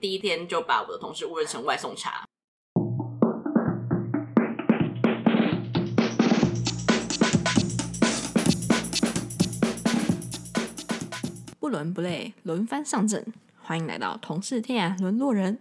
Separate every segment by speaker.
Speaker 1: 第一天就把我的同事误认成外送茶。不伦不类，轮番上阵，欢迎来到同是天涯沦落人。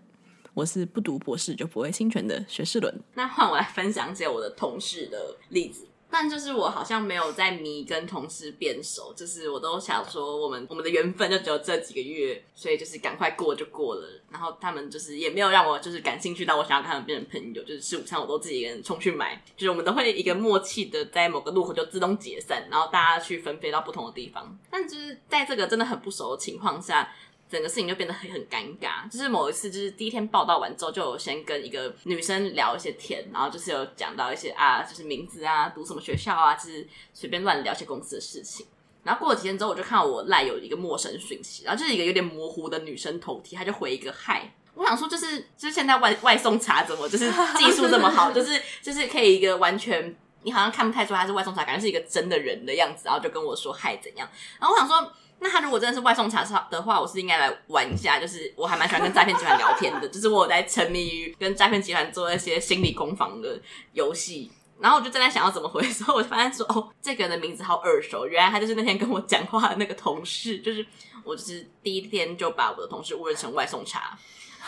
Speaker 1: 我是不读博士就不会侵权的学士伦。那换我来分享一些我的同事的例子。但就是我好像没有在迷跟同事变熟，就是我都想说我们我们的缘分就只有这几个月，所以就是赶快过就过了。然后他们就是也没有让我就是感兴趣到我想要跟他们变成朋友，就是吃午餐我都自己一个人冲去买，就是我们都会一个默契的在某个路口就自动解散，然后大家去分飞到不同的地方。但就是在这个真的很不熟的情况下。整个事情就变得很很尴尬。就是某一次，就是第一天报道完之后，就有先跟一个女生聊一些天，然后就是有讲到一些啊，就是名字啊，读什么学校啊，就是随便乱聊一些公司的事情。然后过了几天之后，我就看到我赖有一个陌生讯息，然后就是一个有点模糊的女生头贴，她就回一个嗨。我想说，就是就是现在外外送茶怎么就是技术这么好，就是就是可以一个完全你好像看不太出来他是外送茶，感觉是一个真的人的样子，然后就跟我说嗨怎样。然后我想说。那他如果真的是外送茶的话，我是应该来玩一下。就是我还蛮喜欢跟诈骗集团聊天的，就是我在沉迷于跟诈骗集团做一些心理攻防的游戏。然后我就正在想要怎么回的时候，我就发现说，哦，这个人的名字好耳熟，原来他就是那天跟我讲话的那个同事。就是我就是第一天就把我的同事误认成外送茶。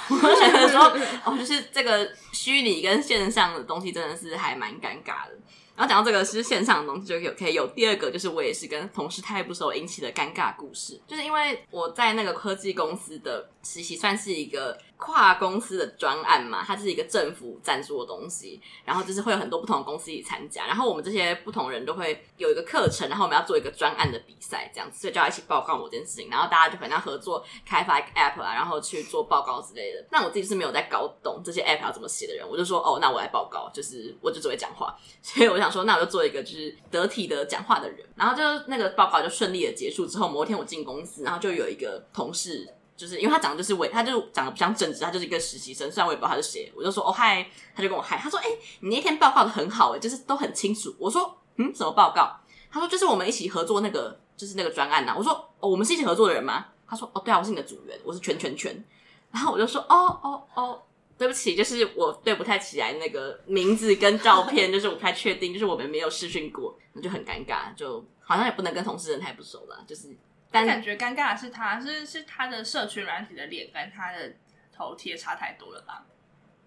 Speaker 1: 我觉得说，哦，就是这个虚拟跟线上的东西真的是还蛮尴尬的。然后讲到这个是线上的东西，就有可以有第二个，就是我也是跟同事太不熟引起的尴尬故事，就是因为我在那个科技公司的实习，算是一个。跨公司的专案嘛，它是一个政府赞助的东西，然后就是会有很多不同的公司一起参加，然后我们这些不同人都会有一个课程，然后我们要做一个专案的比赛，这样子，所以就要一起报告某件事情，然后大家就可能合作开发一个 app 啊，然后去做报告之类的。那我自己是没有在搞懂这些 app 要怎么写的人，我就说哦，那我来报告，就是我就只会讲话，所以我想说，那我就做一个就是得体的讲话的人，然后就那个报告就顺利的结束之后，某一天我进公司，然后就有一个同事。就是因为他长得就是伪，他就长得不像正职，他就是一个实习生。虽然我也不知道他是谁，我就说哦嗨，他就跟我嗨，他说哎、你那天报告的很好哎，就是都很清楚。我说嗯，什么报告？他说就是我们一起合作那个，就是那个专案呐、啊。我说哦，我们是一起合作的人吗？他说哦，对啊，我是你的组员，我是全全全。然后我就说哦哦哦，对不起，就是我对不太起来那个名字跟照片，就是我不太确定，就是我们没有试训过，那就很尴尬，就好像也不能跟同事人太不熟了，就是。
Speaker 2: 但感觉尴尬的是他，是是他的社群软体的脸跟他的头贴差太多了吧？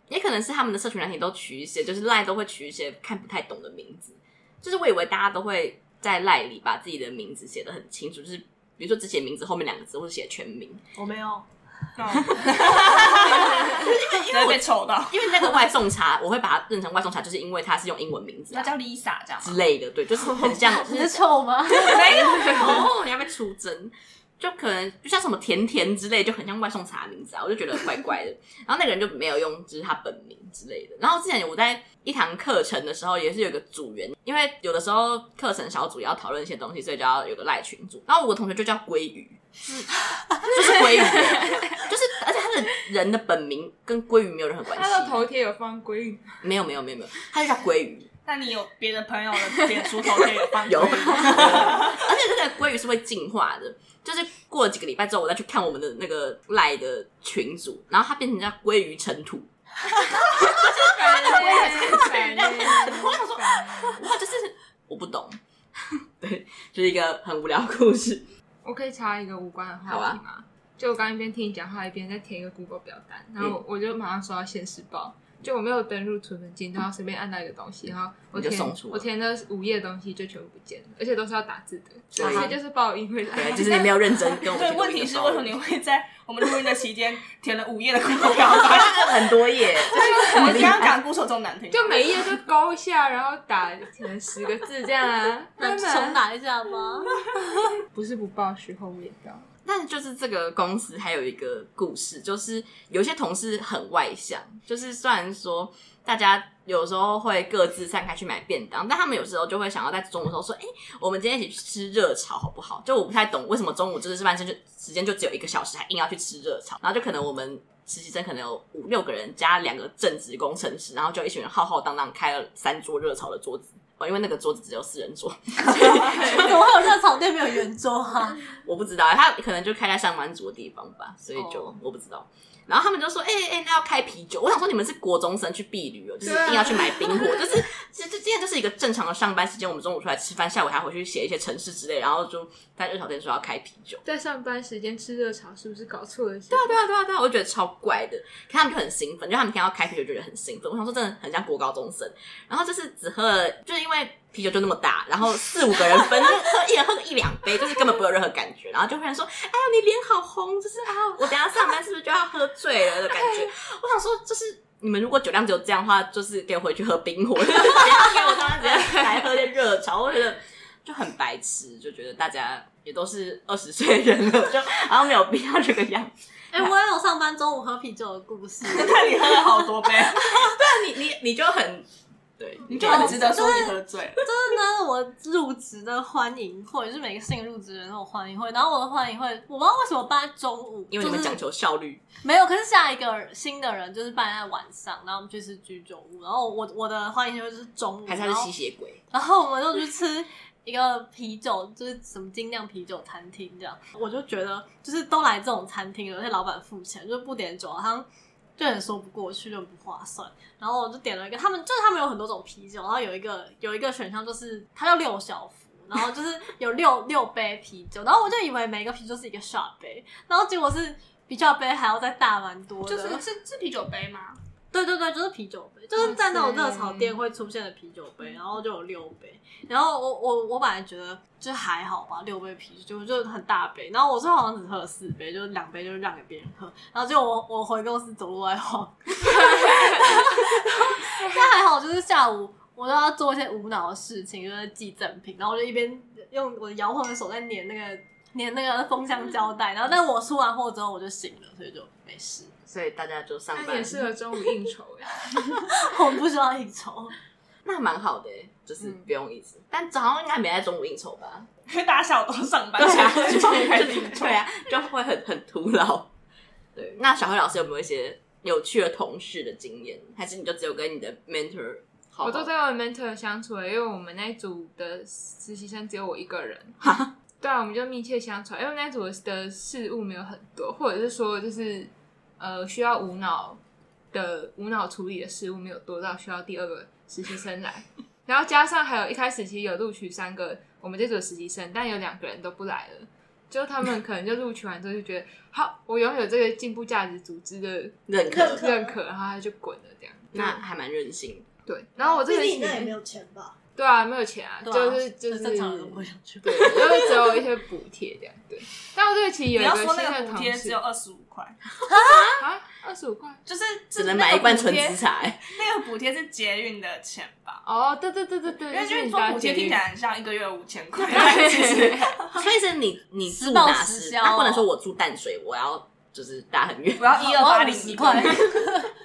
Speaker 1: 也可能是他们的社群软体都取一些，就是 LINE 都会取一些看不太懂的名字。就是我以为大家都会在 LINE 里把自己的名字写得很清楚，就是比如说只写名字后面两个字，或者写全名。
Speaker 3: 我没有。
Speaker 2: 哈哈哈因为被抽到，
Speaker 1: 因为那个外送茶，我会把它认成外送茶，就是因为它是用英文名字，
Speaker 2: 它叫 Lisa 这样
Speaker 1: 之类的，对，就是很像。
Speaker 3: 你是臭吗？
Speaker 1: 没有，哦，你要被出征，就可能就像什么甜甜之类，就很像外送茶的名字啊，我就觉得怪怪的。然后那个人就没有用，就是他本名之类的。然后之前我在一堂课程的时候，也是有个组员，因为有的时候课程小组要讨论一些东西，所以就要有个赖群组。然后我同学就叫鲑鱼。是，就是鲑鱼，就是，而且他的人的本名跟鲑鱼没有任何关系。
Speaker 2: 他的头贴有放鲑鱼？
Speaker 1: 没有，没有，没有，没有，他就叫鲑鱼。
Speaker 2: 那你有别的朋友的脸书头贴有放？
Speaker 1: 有，而且这个鲑鱼是会进化的，就是过了几个礼拜之后，我再去看我们的那个赖的群组，然后它变成叫鲑鱼尘土。哈哈哈哈哈！我想说，哇，就是我不懂，对，就是一个很无聊的故事。
Speaker 4: 我可以插一个无关的话题吗？就我刚刚一边听你讲话，一边在填一个 Google 表单，然后我就马上收到现实报。就我没有登入储存镜，然后随便按到一个东西，然后我填我填的五页东西就全部不见了，而且都是要打字的，所以就是报应会来。
Speaker 1: 就是你没有认真跟我。
Speaker 2: 对，问题是为什么你会在我们录音的期间填了五页的 Google 表单？
Speaker 1: 很多页，
Speaker 2: 你刚刚讲故事这么难听，
Speaker 4: 就每一页就勾一下，然后打填十个字这样啊？
Speaker 3: 能重打一下吗？
Speaker 4: 不是不报，时候未到。
Speaker 1: 但就是这个公司还有一个故事，就是有些同事很外向，就是虽然说大家有时候会各自散开去买便当，但他们有时候就会想要在中午时候说：“哎、我们今天一起去吃热炒好不好？”就我不太懂为什么中午就是吃饭时间时间就只有一个小时，还硬要去吃热炒，然后就可能我们实习生可能有五六个人加两个正职工程师，然后就一群人浩浩荡荡开了三桌热炒的桌子。哦，因为那个桌子只有四人桌，怎么会
Speaker 3: 有热炒店没有圆桌啊？
Speaker 1: 我不知道，他可能就开在上班族的地方吧，所以就、oh. 我不知道。然后他们就说：“哎、欸、哎、欸，那要开啤酒。”我想说，你们是国中生去避旅哦，就是一定要去买冰火。就是其实今天就是一个正常的上班时间，我们中午出来吃饭，下午还回去写一些程式之类，然后就在热炒店说要开啤酒。
Speaker 4: 在上班时间吃热炒，是不是搞错了？
Speaker 1: 对啊对啊对啊对啊！我就觉得超怪的，看他们就很兴奋，就他们听到开啤酒，觉得很兴奋。我想说，真的很像国高中生。然后就是只喝了，就是因为。啤酒就那么大，然后四五个人分，就喝一人喝个一两杯，就是根本不有任何感觉。然后就忽然说：“哎呀，你脸好红，就是啊，我等下上班是不是就要喝醉了的感觉？”我想说，就是你们如果酒量只有这样的话，就是给我回去喝冰火，给我上班直接来喝点热茶。我觉得就很白痴，就觉得大家也都是二十岁的人了，就好像没有必要这个样子。
Speaker 3: 哎、欸，我也有上班中午喝啤酒的故事，
Speaker 2: 那你喝了好多杯，对
Speaker 1: 啊，你你你就很。对，
Speaker 2: 你就很值得说你喝醉了。
Speaker 3: 就是呢，我入职的欢迎会，就是每个新入职的人都有欢迎会。然后我的欢迎会，我不知道为什么办在中午，
Speaker 1: 因为你们讲求效率。
Speaker 3: 没有，可是下一个新的人就是办在晚上，然后我们去吃居酒屋。然后我我的欢迎会就是中午，
Speaker 1: 还是他是吸血鬼？
Speaker 3: 然后我们就去吃一个啤酒，就是什么精酿啤酒餐厅这样。我就觉得，就是都来这种餐厅了，而且老板付钱，就不点酒，好像。就很说不过去，就很不划算。然后我就点了一个，他们就是他们有很多种啤酒，然后有一个有一个选项就是它叫六小福，然后就是有六 六杯啤酒，然后我就以为每个啤酒是一个小杯，然后结果是比较杯还要再大蛮多的，
Speaker 2: 就是是是啤酒杯吗？
Speaker 3: 对对对，就是啤酒杯，就是在那种热炒店会出现的啤酒杯，然后就有六杯。然后我我我本来觉得就还好吧，六杯啤酒就就很大杯。然后我最后好像只喝了四杯，就是两杯就是让给别人喝。然后就我我回公司走路在晃，但还好，就是下午我都要做一些无脑的事情，就是寄赠品。然后我就一边用我的摇晃的手在捻那个粘那个封箱胶带。然后但我出完货之后我就醒了，所以就没事。
Speaker 1: 所以大家就上班，
Speaker 4: 也适合中午应酬呀。
Speaker 3: 我们不需要应酬，
Speaker 1: 那蛮好的，就是不用一直。嗯、但早上应该没在中午应酬吧？
Speaker 2: 因为大家下午都上班，
Speaker 1: 对啊，
Speaker 2: 就开始应酬，
Speaker 1: 对啊，就会很很徒劳。对，那小辉老师有没有一些有趣的同事的经验？还是你就只有跟你的 mentor 好好？
Speaker 4: 我都在跟 mentor 相处，因为我们那一组的实习生只有我一个人。对啊，我们就密切相传，因为那组的事物没有很多，或者是说就是。呃，需要无脑的无脑处理的事物没有多到需要第二个实习生来，然后加上还有一开始其实有录取三个我们这组的实习生，但有两个人都不来了，就他们可能就录取完之后就觉得好，我拥有这个进步价值组织的
Speaker 1: 认可
Speaker 4: 认可，然后他就滚了这样，
Speaker 1: 那还蛮任性。
Speaker 4: 对，然后我这个
Speaker 3: 应该也没有钱吧。
Speaker 4: 对啊，没有钱啊，就是就是
Speaker 3: 正常人不会想去，
Speaker 4: 对，就是只有一些补贴这样。对，但我这个其实有一个新的同事，
Speaker 2: 你要说那个补贴只有二十五块
Speaker 4: 啊，二十五块
Speaker 2: 就是
Speaker 1: 只能买一罐纯紫茶。
Speaker 2: 那个补贴是捷运的钱吧？
Speaker 4: 哦，对对对对对，
Speaker 2: 因为就是说补贴听起来很像一个月五千块，
Speaker 1: 其实所以是你你住哪时？他不能说我住淡水，我要就是大很远，
Speaker 2: 我要一二八零一块，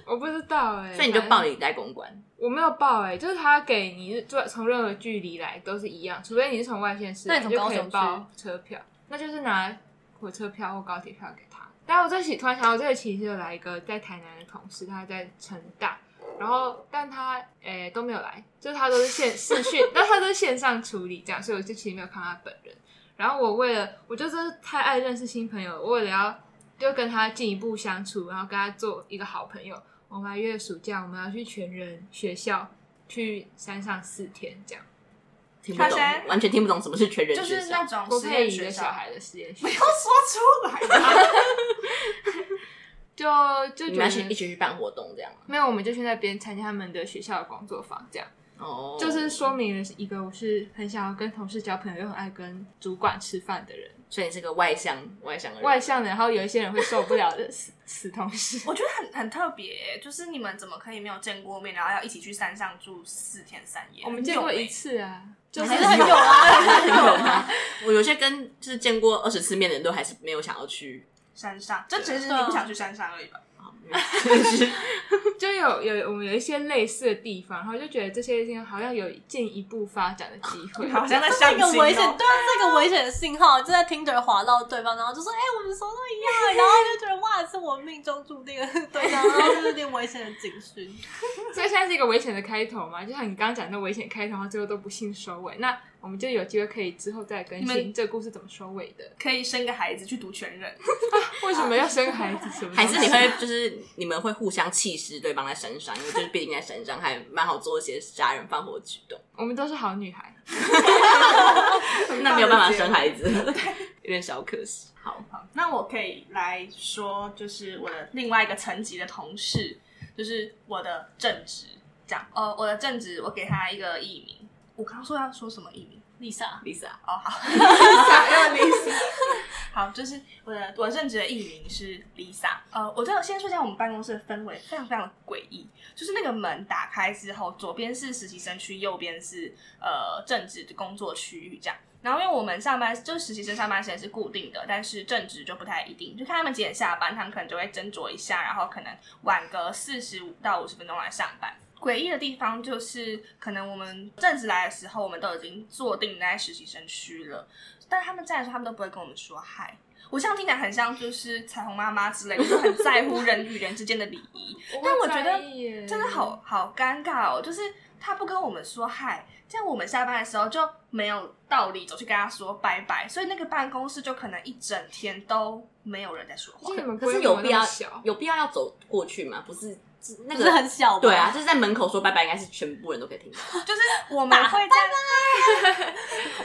Speaker 4: 我不知道哎，
Speaker 1: 所以你就报你带公关。
Speaker 4: 我没有报哎、欸，就是他给你坐从任何距离来都是一样，除非你是从外县市，那你就可以报车票，那就是拿火车票或高铁票给他。但我这期突然想到，这个其实有来一个在台南的同事，他在成大，然后但他诶、欸、都没有来，就是他都是线视讯，但他都是线上处理这样，所以我就其实没有看他本人。然后我为了，我就是太爱认识新朋友，我为了要就跟他进一步相处，然后跟他做一个好朋友。我们还约暑假，我们要去全人学校，去山上四天，这样
Speaker 1: 听不懂，完全听不懂什么是全人学校，
Speaker 2: 就是那种
Speaker 4: 不配一个小孩的实验 学校，
Speaker 2: 不要说出来。
Speaker 4: 就就
Speaker 1: 你们要去一起去办活动这样吗？
Speaker 4: 没有，我们就去那边参加他们的学校的工作坊，这样。哦，就是说明了一个我是很想要跟同事交朋友，又很爱跟主管吃饭的人。
Speaker 1: 所以你是个外向、外向的人，
Speaker 4: 外向的，然后有一些人会受不了的 死死同事。
Speaker 2: 我觉得很很特别，就是你们怎么可以没有见过面，然后要一起去山上住四天三夜？
Speaker 4: 我们见过一次啊，
Speaker 3: 就是很有啊，很有啊。
Speaker 1: 我有些跟就是见过二十次面的人都还是没有想要去
Speaker 2: 山上，这只是你不想去山上而已吧？
Speaker 4: 就有有我们有一些类似的地方，然后就觉得这些地方好像有进一步发展的机会，
Speaker 2: 好像在相亲、哦、
Speaker 3: 这是一个危险，对啊，这个危险的信号，就在 Tinder 滑到对方，然后就说：“哎、欸，我们手都一样。”然后就觉得哇，是我命中注定的对象，然后就有点危险的警讯。
Speaker 4: 所以现在是一个危险的开头嘛，就像你刚刚讲的危险开头，然后最后都不幸收尾。那我们就有机会可以之后再更新这个故事怎么收尾的。
Speaker 2: 可以生个孩子去读全人。
Speaker 4: 为什么要生个孩子？什么？
Speaker 1: 还是你会就是你们会互相气势对方在身上，因为就是毕竟在身上还蛮好做一些杀人放火的举动。
Speaker 4: 我们都是好女孩，
Speaker 1: 那没有办法生孩子，有点小可惜。好，
Speaker 2: 好，那我可以来说，就是我的另外一个层级的同事，就是我的正职，这样。呃，我的正职，我给他一个艺名。我刚刚说要说什么艺名
Speaker 3: ？Lisa，Lisa。
Speaker 2: 哦，好，Lisa，要 Lisa。好，就是我的我正职的艺名是 Lisa。呃，我就先说一下我们办公室的氛围，非常非常的诡异。就是那个门打开之后，左边是实习生区，右边是呃正职的工作区域，这样。然后因为我们上班就是实习生上班时间是固定的，但是正职就不太一定，就看他们几点下班，他们可能就会斟酌一下，然后可能晚个四十五到五十分钟来上班。诡异的地方就是，可能我们正职来的时候，我们都已经坐定在实习生区了，但他们在的时候，他们都不会跟我们说嗨。我这样听起来很像就是彩虹妈妈之类的，就很在乎人与人之间的礼仪。但我觉得真的好好尴尬哦，就是他不跟我们说嗨，这样我们下班的时候就没有道理走去跟他说拜拜，所以那个办公室就可能一整天都没有人在说话。
Speaker 1: 可是有必要有必要要走过去吗？不是。那个
Speaker 3: 是很小的，
Speaker 1: 对啊，就是在门口说拜拜，应该是全部人都可以听到。
Speaker 2: 就是我们会在，拜 拜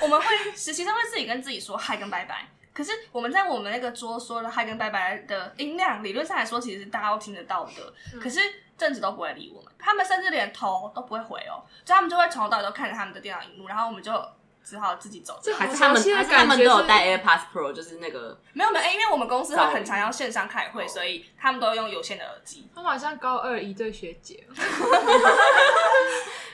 Speaker 2: 我们会实习生会自己跟自己说嗨跟拜拜。可是我们在我们那个桌说了嗨跟拜拜的音量，理论上来说其实是大家都听得到的。嗯、可是正职都不会理我们，他们甚至连头都不会回哦，所以他们就会从头到尾都看着他们的电脑荧幕，然后我们就。只好自己走，
Speaker 1: 还是他们，还是他们都有带 AirPods Pro，就是那个
Speaker 2: 没有没有，因为我们公司会很常要线上开会，所以他们都用有线的耳机。
Speaker 4: 他们好像高二一对学姐，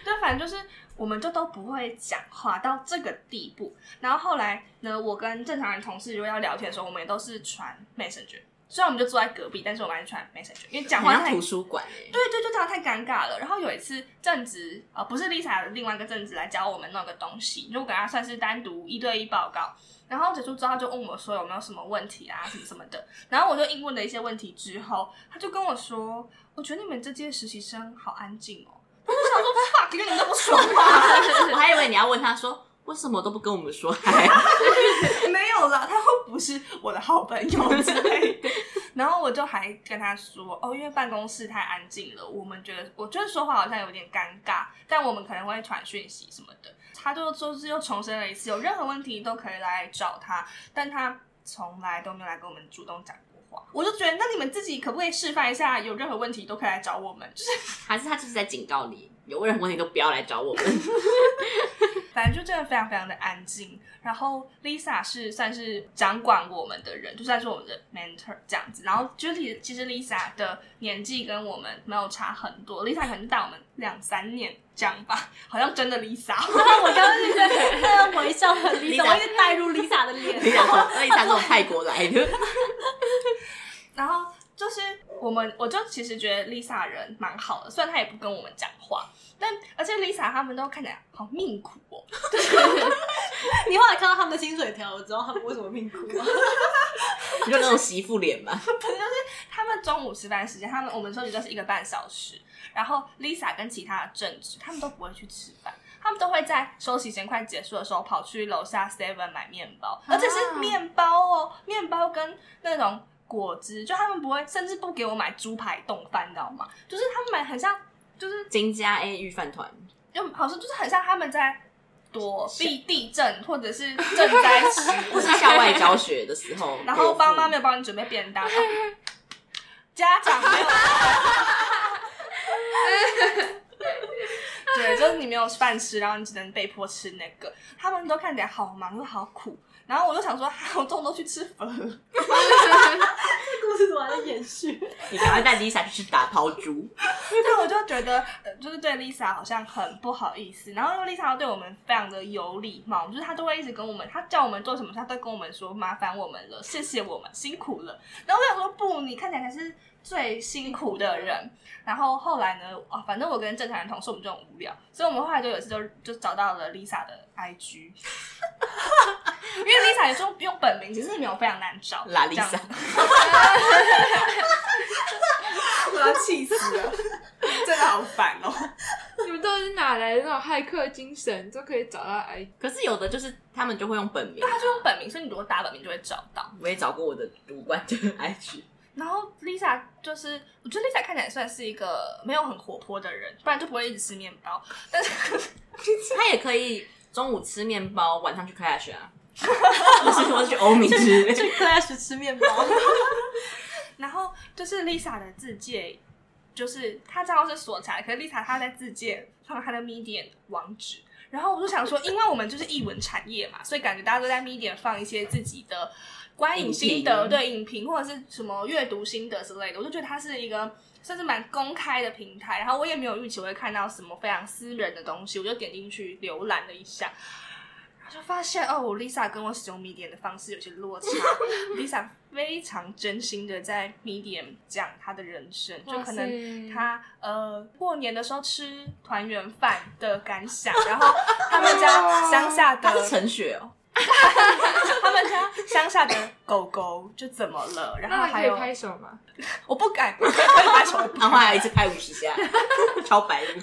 Speaker 2: 对，反正就是我们就都不会讲话到这个地步。然后后来呢，我跟正常人同事如果要聊天的时候，我们也都是传 Messenger。虽然我们就坐在隔壁，但是我们还是传 Messenger，因为讲话太
Speaker 1: 图书馆哎，
Speaker 2: 对对，就这样太尴尬了。然后有一次正值呃，不是 Lisa 的另外一个正值来教我们弄个东西，就给他算是单独一对一报告。然后结束之后，他就问我说有没有什么问题啊，什么什么的。然后我就应问了一些问题之后，他就跟我说：“我觉得你们这届实习生好安静哦。”我想说 fuck，因为你都不说话。
Speaker 1: 我还以为你要问他说。为什么都不跟我们说 嗨？
Speaker 2: 没有啦，他又不是我的好朋友之类的。然后我就还跟他说哦，因为办公室太安静了，我们觉得我觉得说话好像有点尴尬，但我们可能会传讯息什么的。他就就是又重申了一次，有任何问题都可以来找他，但他从来都没有来跟我们主动讲过话。我就觉得，那你们自己可不可以示范一下，有任何问题都可以来找我们？就是
Speaker 1: 还是他就是在警告你，有任何问题都不要来找我们。
Speaker 2: 反正就真的非常非常的安静，然后 Lisa 是算是掌管我们的人，就算是我们的 mentor 这样子。然后就是其实 Lisa 的年纪跟我们没有差很多，Lisa 可能大我们两三年这样吧，好像真的 Lisa。
Speaker 3: 我刚刚是在微笑的 Lisa，我一直带入 Lisa 的脸。
Speaker 1: Lisa 说：“Lisa 是从泰国来的。”
Speaker 2: 然后就是我们，我就其实觉得 Lisa 人蛮好的，虽然她也不跟我们讲话。但而且 Lisa 他们都看起来好命苦哦。
Speaker 3: 你后来看到他们的薪水条，我知道他们为什么命苦吗？
Speaker 1: 就那种媳妇脸嘛。
Speaker 2: 不是，就是他们中午吃饭时间，他们我们休息就是一个半小时。然后 Lisa 跟其他的正职，他们都不会去吃饭，他们都会在休息时间快结束的时候跑去楼下 Seven 买面包，而且是面包哦，面包跟那种果汁，就他们不会，甚至不给我买猪排冻饭，你知道吗？就是他们买很像。就是
Speaker 1: 金家 A 御饭团，
Speaker 2: 就好像就是很像他们在躲避地震，或者是賑灾时，
Speaker 1: 或是校外教学的时候，
Speaker 2: 然后爸妈没有帮你准备便当，家长没有，对，就是你没有饭吃，然后你只能被迫吃那个，他们都看起来好忙又好苦。然后我就想说，我中午都去吃粉。这
Speaker 3: 故事怎么还在延续？
Speaker 1: 你赶快带 Lisa 去吃打抛猪。
Speaker 2: 对，我就觉得，就是对 Lisa 好像很不好意思。然后因为 Lisa 对我们非常的有礼貌，就是她都会一直跟我们，她叫我们做什么，她都跟我们说麻烦我们了，谢谢我们辛苦了。然后我想说，不，你看起来才是最辛苦的人。然后后来呢，啊，反正我跟正常人同事我们就很无聊，所以我们后来就有一次就就找到了 Lisa 的 IG。因为 Lisa 也说用本名，其实也没有非常难找。
Speaker 1: La Lisa，
Speaker 2: 我要 气死了，真的好烦哦！
Speaker 3: 你们都
Speaker 4: 都是哪来的那种骇客精神，就可以找到 I。
Speaker 1: 可是有的就是他们就会用本名，
Speaker 2: 对，他就用本名，所以你如果打本名就会找到。
Speaker 1: 我也找过我的主管就是 IG。
Speaker 2: 然后 Lisa 就是，我觉得 Lisa 看起来算是一个没有很活泼的人，不然就不会一直吃面包。但是
Speaker 1: 他也可以中午吃面包，晚上去 Clash 啊，不是我是去欧米吃，
Speaker 3: 去 Clash 吃面包。
Speaker 2: 然后就是 Lisa 的自介，就是他账号是锁起来，可是 Lisa 她在自介放她的 Medium 网址。然后我就想说，因为我们就是译文产业嘛，所以感觉大家都在 Medium 放一些自己的。观影心得，对影评或者是什么阅读心得之类的，我就觉得它是一个算是蛮公开的平台。然后我也没有预期我会看到什么非常私人的东西，我就点进去浏览了一下，然后就发现哦，Lisa 跟我使用 Medium 的方式有些落差。Lisa 非常真心的在 Medium 讲她的人生，就可能她呃过年的时候吃团圆饭的感想，然后他们家乡下的
Speaker 1: 陈雪哦。
Speaker 2: 他们家乡下的狗狗就怎么了？然后还有
Speaker 4: 拍手吗？
Speaker 2: 我不敢，我拍手。
Speaker 1: 然后还有一次拍五十下，超白的。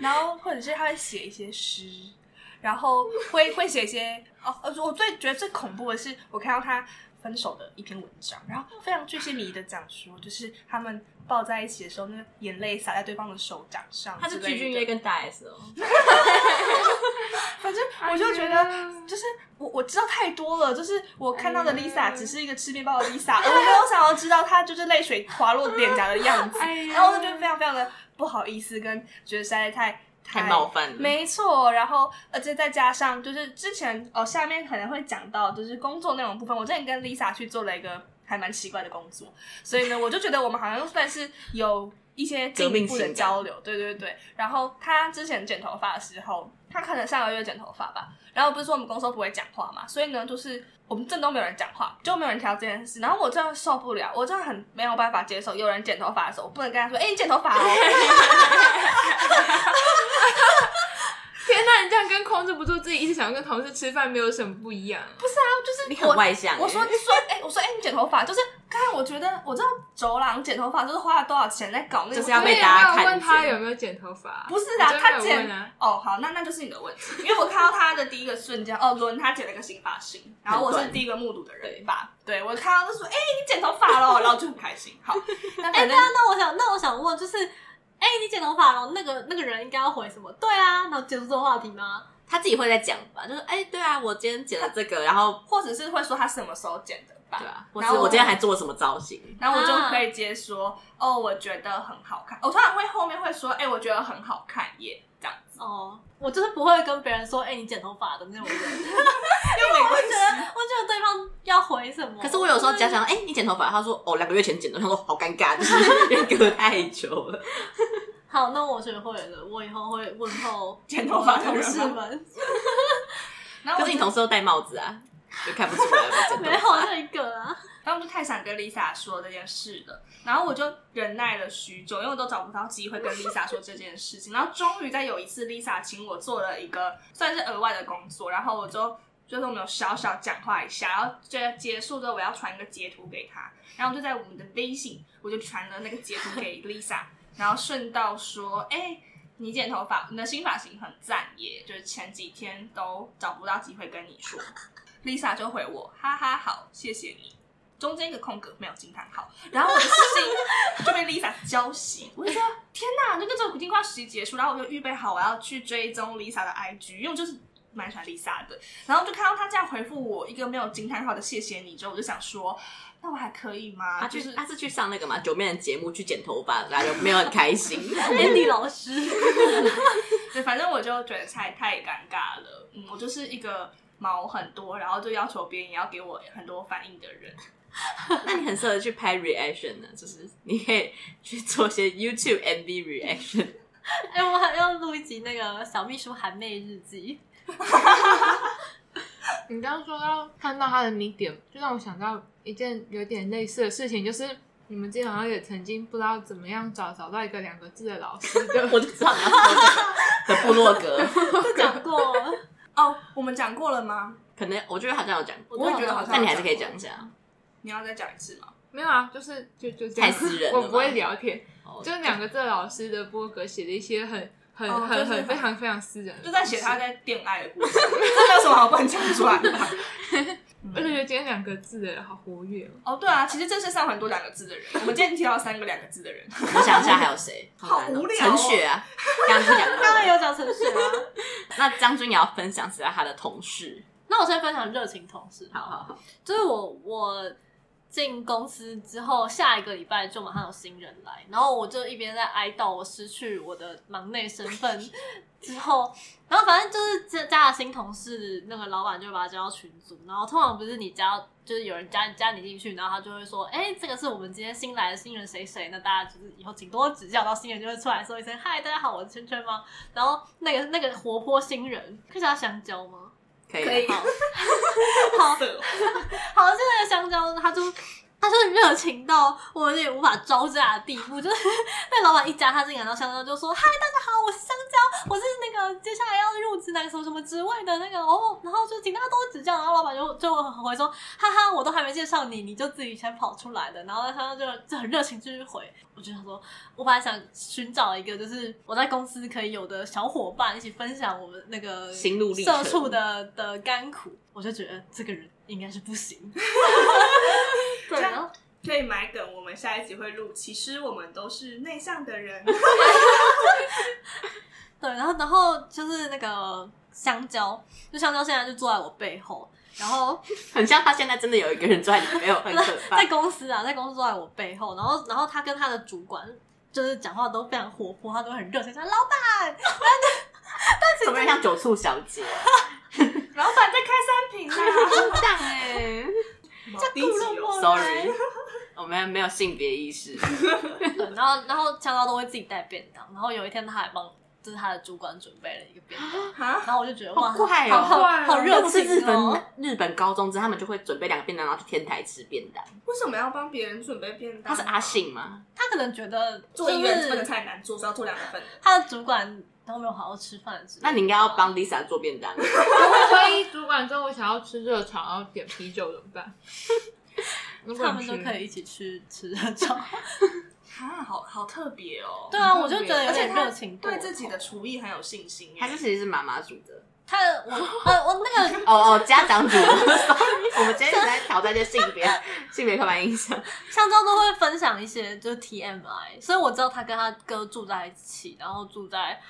Speaker 2: 然后或者是他会写一些诗，然后会会写一些哦。我最觉得最恐怖的是，我看到他分手的一篇文章，然后非常巨细靡的讲说，就是他们抱在一起的时候，那个眼泪洒在对方的手掌上。
Speaker 1: 他是巨俊曄跟大 S 哦。
Speaker 2: 反正我就觉得，就是我我知道太多了，就是我看到的 Lisa 只是一个吃面包的 Lisa，而我没有想要知道她就是泪水滑落脸颊的样子，然后我就觉得非常非常的不好意思，跟觉得实在太
Speaker 1: 太，太冒犯了。
Speaker 2: 没错，然后而且再加上就是之前哦，下面可能会讲到就是工作内容部分，我之前跟 Lisa 去做了一个还蛮奇怪的工作，所以呢，我就觉得我们好像算是有一些进一步的交流，对对对。然后他之前剪头发的时候。他可能上个月剪头发吧，然后不是说我们公司不会讲话嘛，所以呢，就是我们正都没有人讲话，就没有人挑这件事。然后我真的受不了，我真的很没有办法接受有人剪头发的时候，我不能跟他说：“哎、欸，你剪头发哦。”
Speaker 4: 天哪，你这样跟控制不住自己，一直想要跟同事吃饭，没有什么不一样？
Speaker 2: 不是啊，就是
Speaker 1: 你很外向。
Speaker 2: 我说说，哎、欸，我说，哎、欸，你剪头发，就是刚才我觉得我知道走廊剪头发就是花了多少钱在搞那个，
Speaker 1: 就是要被大家看。
Speaker 4: 问他有没有剪头发？
Speaker 2: 不是的，他剪。哦，好，那那就是你的问题，因为我看到他的第一个瞬间，哦，轮他剪了一个新发型，然后我是第一个目睹的人吧？对，我看到就说，哎、欸，你剪头发了，然后就很开心。好，
Speaker 3: 哎、欸，那那我想，那我想问，就是。哎、欸，你剪头发了？那个那个人应该要回什么？对啊，然后结束这个话题吗？
Speaker 1: 他自己会在讲吧，就是哎、欸，对啊，我今天剪了这个，然后
Speaker 2: 或者是会说他什么时候剪的吧？
Speaker 1: 对啊，或是我今天还做了什么造型？
Speaker 2: 然后我就可以直接说，啊、哦，我觉得很好看。我突然会后面会说，哎、欸，我觉得很好看耶，这样子。
Speaker 3: 哦，我就是不会跟别人说，哎、欸，你剪头发的那种人，因为我会觉得，我觉得对方要回什么。
Speaker 1: 可是我有时候假想，哎、欸，你剪头发？他说，哦，两个月前剪的。他说，好尴尬，就是隔太久了。
Speaker 3: 好，那我学会了，我以后会问候
Speaker 2: 剪头发
Speaker 3: 同事们。
Speaker 2: 然后
Speaker 1: 可是你同事都戴帽子啊，就看不出来了。
Speaker 3: 没有那一个啊，
Speaker 2: 然后我就太想跟 Lisa 说这件事了，然后我就忍耐了许久，因为我都找不到机会跟 Lisa 说这件事情。然后终于在有一次，Lisa 请我做了一个算是额外的工作，然后我就就是我们有小小讲话一下，然后就结束之后，我要传一个截图给他，然后就在我们的微信，我就传了那个截图给 Lisa。然后顺道说：“哎、欸，你剪头发，你的新发型很赞耶！就是前几天都找不到机会跟你说。”Lisa 就回我：“哈哈，好，谢谢你。”中间一个空格没有惊叹号，然后我的心 就被 Lisa 浇熄。我就说：“天哪，那个这个已经快实习结束，然后我就预备好我要去追踪 Lisa 的 IG，因为我就是蛮喜欢 Lisa 的。然后就看到他这样回复我一个没有惊叹号的谢谢你之后，我就想说。”那我还可以吗？
Speaker 1: 他就是他是去上那个嘛九面的节目去剪头发，然后就没有很开心。
Speaker 3: Andy 老师，
Speaker 2: 对，反正我就觉得太太尴尬了。嗯，我就是一个毛很多，然后就要求别人也要给我很多反应的人。
Speaker 1: 那你很适合去拍 reaction 呢，就是你可以去做些 YouTube MV reaction。
Speaker 3: 哎、欸，我还要录一集那个小秘书韩妹日记。
Speaker 4: 你刚刚说到看到他的 Medium，就让我想到一件有点类似的事情，就是你们今天好像也曾经不知道怎么样找找到一个两个字的老师的，
Speaker 1: 我就知道你要说的部落格，
Speaker 3: 讲过
Speaker 2: 哦，oh, 我们讲过了吗？
Speaker 1: 可能我觉得好像有讲过，
Speaker 2: 我也觉得好像，
Speaker 1: 但你还是可以讲一下。
Speaker 2: 你要再讲一次吗？
Speaker 4: 没有啊，就是就就这样，
Speaker 1: 太私人了，
Speaker 4: 我不会聊天，oh, 就是两个这老师的部落格写的一些很。很很很非常非常私人，
Speaker 2: 就在写他在恋爱的故事，这没有什么好不能讲出来的。
Speaker 4: 而且觉得今天两个字的好活跃
Speaker 2: 哦。对啊，其实这是上很多两个字的人。我们今天提到三个两个字的人，
Speaker 1: 我想一下还有谁？
Speaker 2: 好无聊。
Speaker 1: 陈雪啊，刚刚讲
Speaker 3: 刚刚有讲陈雪啊。
Speaker 1: 那将军也要分享一下他的同事。
Speaker 3: 那我先分享热情同事。
Speaker 1: 好好好，
Speaker 3: 就是我我。进公司之后，下一个礼拜就马上有新人来，然后我就一边在哀悼我失去我的忙内身份 之后，然后反正就是加加了新同事，那个老板就把他加到群组，然后通常不是你加，就是有人加加你进去，然后他就会说，哎，这个是我们今天新来的新人谁谁，那大家就是以后请多指教，到新人就会出来说一声，嗨，大家好，我是圈圈吗？然后那个那个活泼新人，可以叫他香蕉吗？
Speaker 1: 可以，
Speaker 3: 好，好，好，现在的香蕉，他就他就热情到我有点无法招架的地步，就是被老板一加他进来，然后香蕉就说：“嗨，大家好，我是香蕉，我是那个接下来要入职那个什么什么职位的那个哦。”然后就请大家多指教，然后老板就就很回说：“哈哈，我都还没介绍你，你就自己先跑出来的。”然后香蕉就就很热情继续回。我就想说，我本来想寻找一个就是我在公司可以有的小伙伴，一起分享我们那个社畜的的甘苦，我就觉得这个人应该是不行。
Speaker 2: 对，然后可以买梗，我们下一集会录。其实我们都是内向的人。
Speaker 3: 对，然后然后就是那个香蕉，就香蕉现在就坐在我背后，然后
Speaker 1: 很像他现在真的有一个人坐在你背后，很可 怕。
Speaker 3: 在公司啊，在公司坐在我背后，然后然后他跟他的主管就是讲话都非常活泼，他都很热情，说老板，但
Speaker 1: 是怎么像酒促小姐？
Speaker 2: 老板在开三瓶啊，
Speaker 1: 这样哎。
Speaker 2: 低级哦
Speaker 1: ，sorry，我们没有性别意识。
Speaker 3: 对，然后然后香蕉都会自己带便当，然后有一天他还帮就是他的主管准备了一个便当，然后我就觉得哇，
Speaker 1: 快哦，
Speaker 3: 好好热情哦。
Speaker 1: 日本日本高中生他们就会准备两个便当，然后去天台吃便当。
Speaker 2: 为什么要帮别人准备便当？
Speaker 1: 他是阿信吗？
Speaker 3: 他可能觉得
Speaker 2: 做一人份的菜难做，所以要做两个份。
Speaker 3: 他的主管都没有好好吃饭，
Speaker 1: 那你应该要帮 Lisa 做便当。
Speaker 4: 万一主管中午想要吃热炒，然后点啤酒怎么办？
Speaker 3: 他们都可以一起去吃热炒，
Speaker 2: 啊，好好特别哦！
Speaker 3: 对啊，我就觉得有点热情，
Speaker 2: 对自己的厨艺很有信心。
Speaker 1: 还是其实是妈妈煮的？
Speaker 3: 他我呃我那个
Speaker 1: 哦哦家长煮的。我们今天在挑战一些性别性别刻板印象。
Speaker 3: 香蕉都会分享一些就是 TMI，所以我知道他跟他哥住在一起，然后住在。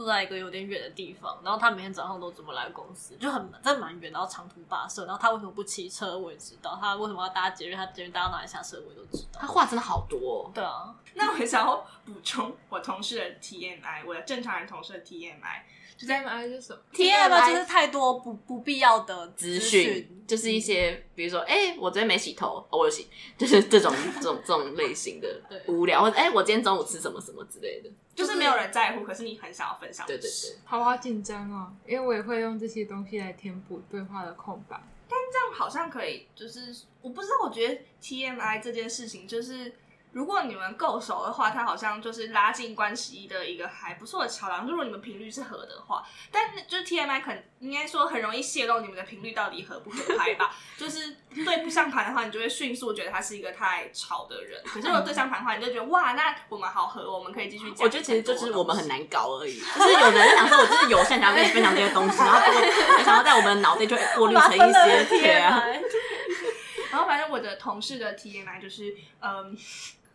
Speaker 3: 住在一个有点远的地方，然后他每天早上都怎么来公司，就很真的蛮远，然后长途跋涉，然后他为什么不骑车，我也知道，他为什么要搭捷运，他捷运搭到哪里下车，我也都知道。
Speaker 1: 他话真的好多。哦。
Speaker 3: 对啊，
Speaker 2: 那我想要补充我同事的 TMI，我的正常人同事的 TMI。TMI 是什么
Speaker 3: ？TMI 就是太多不不必要的资讯，
Speaker 1: 就是一些，比如说，哎、欸，我昨天没洗头，哦、我有洗，就是这种这种这种类型的无聊，或者哎、欸，我今天中午吃什么什么之类的，
Speaker 2: 就是没有人在乎，可是你很想要分享。
Speaker 1: 对对对，
Speaker 4: 好好紧张哦，因为我也会用这些东西来填补对话的空白，
Speaker 2: 但这样好像可以，就是我不知道，我觉得 TMI 这件事情就是。如果你们够熟的话，它好像就是拉近关系的一个还不错的桥梁。如果你们频率是合的话，但就是 TMI 可能应该说很容易泄露你们的频率到底合不合拍吧。就是对不上盘的话，你就会迅速觉得他是一个太吵的人。可是如果对上盘的话，你就觉得哇，那我们好合，我们可以继续讲。
Speaker 1: 我觉得其实就是我们很难搞而已。就是有的人想说，我就是友善，想要跟你分享这些东西，然后 就会想要在我们的脑袋就会过滤成一些 TMI。
Speaker 2: 然后反正我的同事的 TMI 就是嗯。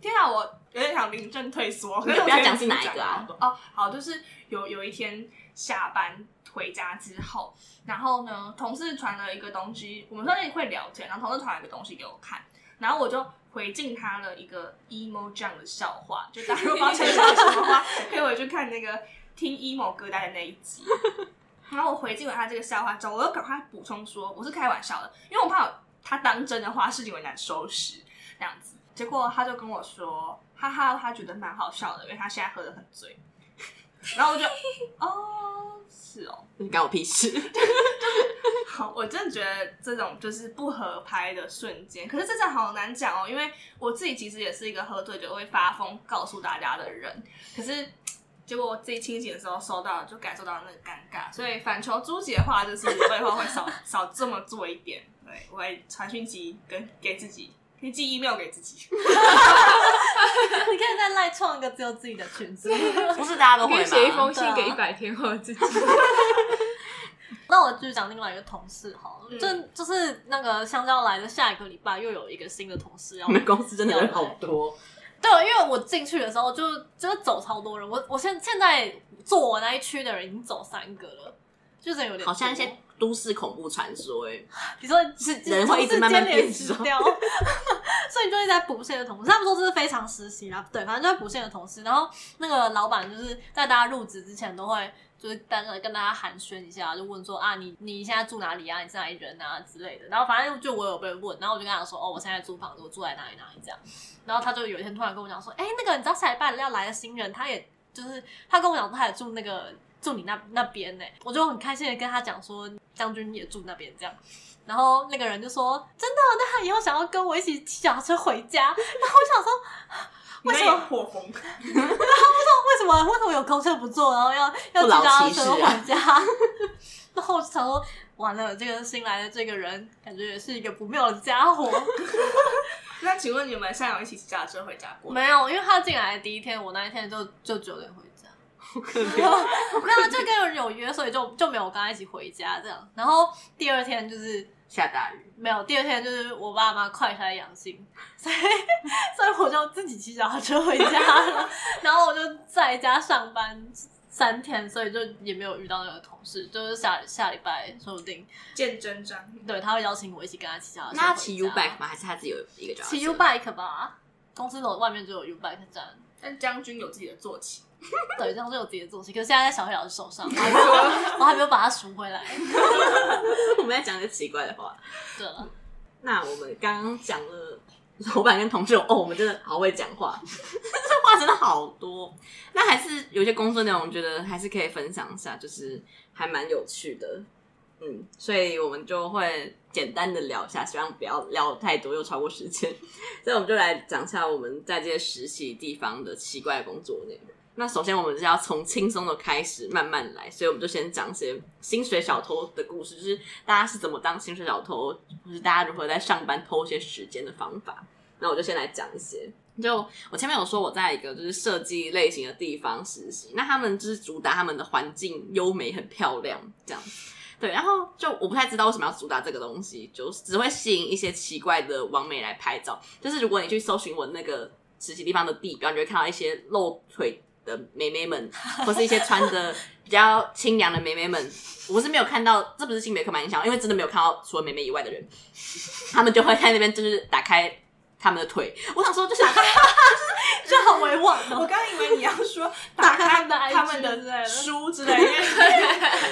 Speaker 2: 天啊，我有点想临阵退缩。
Speaker 1: 不要讲是哪一个啊？
Speaker 2: 哦，好，就是有有一天下班回家之后，然后呢，同事传了一个东西，我们说会聊天，然后同事传了一个东西给我看，然后我就回敬他了一个 emo 这样的笑话，就大家如果想知道什么话，可以回去看那个听 emo 歌单的那一集。然后我回敬了他这个笑话之后，我又赶快补充说我是开玩笑的，因为我怕他当真的话，事情会难收拾，这样子。结果他就跟我说，哈哈，他觉得蛮好笑的，因为他现在喝的很醉。然后我就，哦，是哦，
Speaker 1: 你关我屁事。
Speaker 2: 好，我真的觉得这种就是不合拍的瞬间，可是这真的好难讲哦，因为我自己其实也是一个喝醉酒会发疯告诉大家的人，可是结果我自己清醒的时候收到，就感受到那个尴尬，所以反求诸己的话，就是我以后会少少这么做一点，对，我会传讯息跟给自己。你寄 email 给自己，
Speaker 3: 你可以在赖创一个只有自己的群组，
Speaker 1: 不是大家都会吗？
Speaker 4: 写一封信给一百天后的自己。
Speaker 3: 那我就讲另外一个同事好了，就就是那个香蕉来的下一个礼拜又有一个新的同事要。
Speaker 1: 我们公司真的人好多。
Speaker 3: 对，因为我进去的时候就就是走超多人，我我现现在坐我那一区的人已经走三个了，就是有点
Speaker 1: 好像一些都市恐怖传说哎。
Speaker 3: 你说是
Speaker 1: 人会一直慢慢变
Speaker 3: 掉，所以你就会在补线的同事，他们说这是非常实习啊，对，反正就在补线的同事，然后那个老板就是在大家入职之前都会。就是单纯跟大家寒暄一下，就问说啊，你你现在住哪里啊？你是哪里人啊之类的。然后反正就我有被问，然后我就跟他说，哦，我现在租房子，我住在哪里哪里这样。然后他就有一天突然跟我讲说，哎、欸，那个你知道下礼拜要来的新人，他也就是他跟我讲说他也住那个住你那那边呢。我就很开心的跟他讲说，将军也住那边这样。然后那个人就说，真的，那他以后想要跟我一起骑脚踏车回家。然后我想说。为什么
Speaker 2: 破风？
Speaker 3: 然后为什么为什么有公车不坐，然后要要骑脚踏车回家？然后我想说，完了，这个新来的这个人感觉也是一个不妙的家伙。
Speaker 2: 那请问你们现在有一起骑脚踏车回家过？
Speaker 3: 没有，因为他进来的第一天，我那一天就就九点回
Speaker 1: 可怜。没有，
Speaker 3: 就跟人有约，所以就就没有跟他一起回家这样。然后第二天就是。
Speaker 1: 下大雨
Speaker 3: 没有，第二天就是我爸妈快筛阳性，所以 所以我就自己骑脚踏车回家了，然后我就在家上班三天，所以就也没有遇到那个同事，就是下下礼拜说不定
Speaker 2: 见真章，
Speaker 3: 对，他会邀请我一起跟他骑脚踏车。
Speaker 1: 那他骑 U bike 吗？还是他自己有一个脚踏车？
Speaker 3: 骑 U bike 吧，公司楼外面就有 U bike 站。
Speaker 2: 但将军有自己的坐骑。
Speaker 3: 对，这样就有自己的作息，可是现在在小黑老师手上，我还没有，我还没有把它赎回来。
Speaker 1: 我们在讲一些奇怪的话。
Speaker 3: 对了，
Speaker 1: 那我们刚刚讲了老板跟同事，哦，我们真的好会讲话，这话真的好多。那还是有些工作内容，我觉得还是可以分享一下，就是还蛮有趣的。嗯，所以我们就会简单的聊一下，希望不要聊太多，又超过时间。所以我们就来讲一下我们在这些实习地方的奇怪的工作内容。那首先我们是要从轻松的开始慢慢来，所以我们就先讲一些薪水小偷的故事，就是大家是怎么当薪水小偷，或是大家如何在上班偷一些时间的方法。那我就先来讲一些。就我前面有说我在一个就是设计类型的地方实习，那他们就是主打他们的环境优美很漂亮这样。对，然后就我不太知道为什么要主打这个东西，就只会吸引一些奇怪的网美来拍照。就是如果你去搜寻我那个实习地方的地标，你就会看到一些露腿。的妹妹们，或是一些穿着比较清凉的妹妹们，我是没有看到，这不是性别刻板印象，因为真的没有看到除了妹妹以外的人，他们就会在那边就是打开他们的腿。我想说，就是
Speaker 3: 就很委婉哦。
Speaker 2: 我刚以为你要说打开他们的书之类的，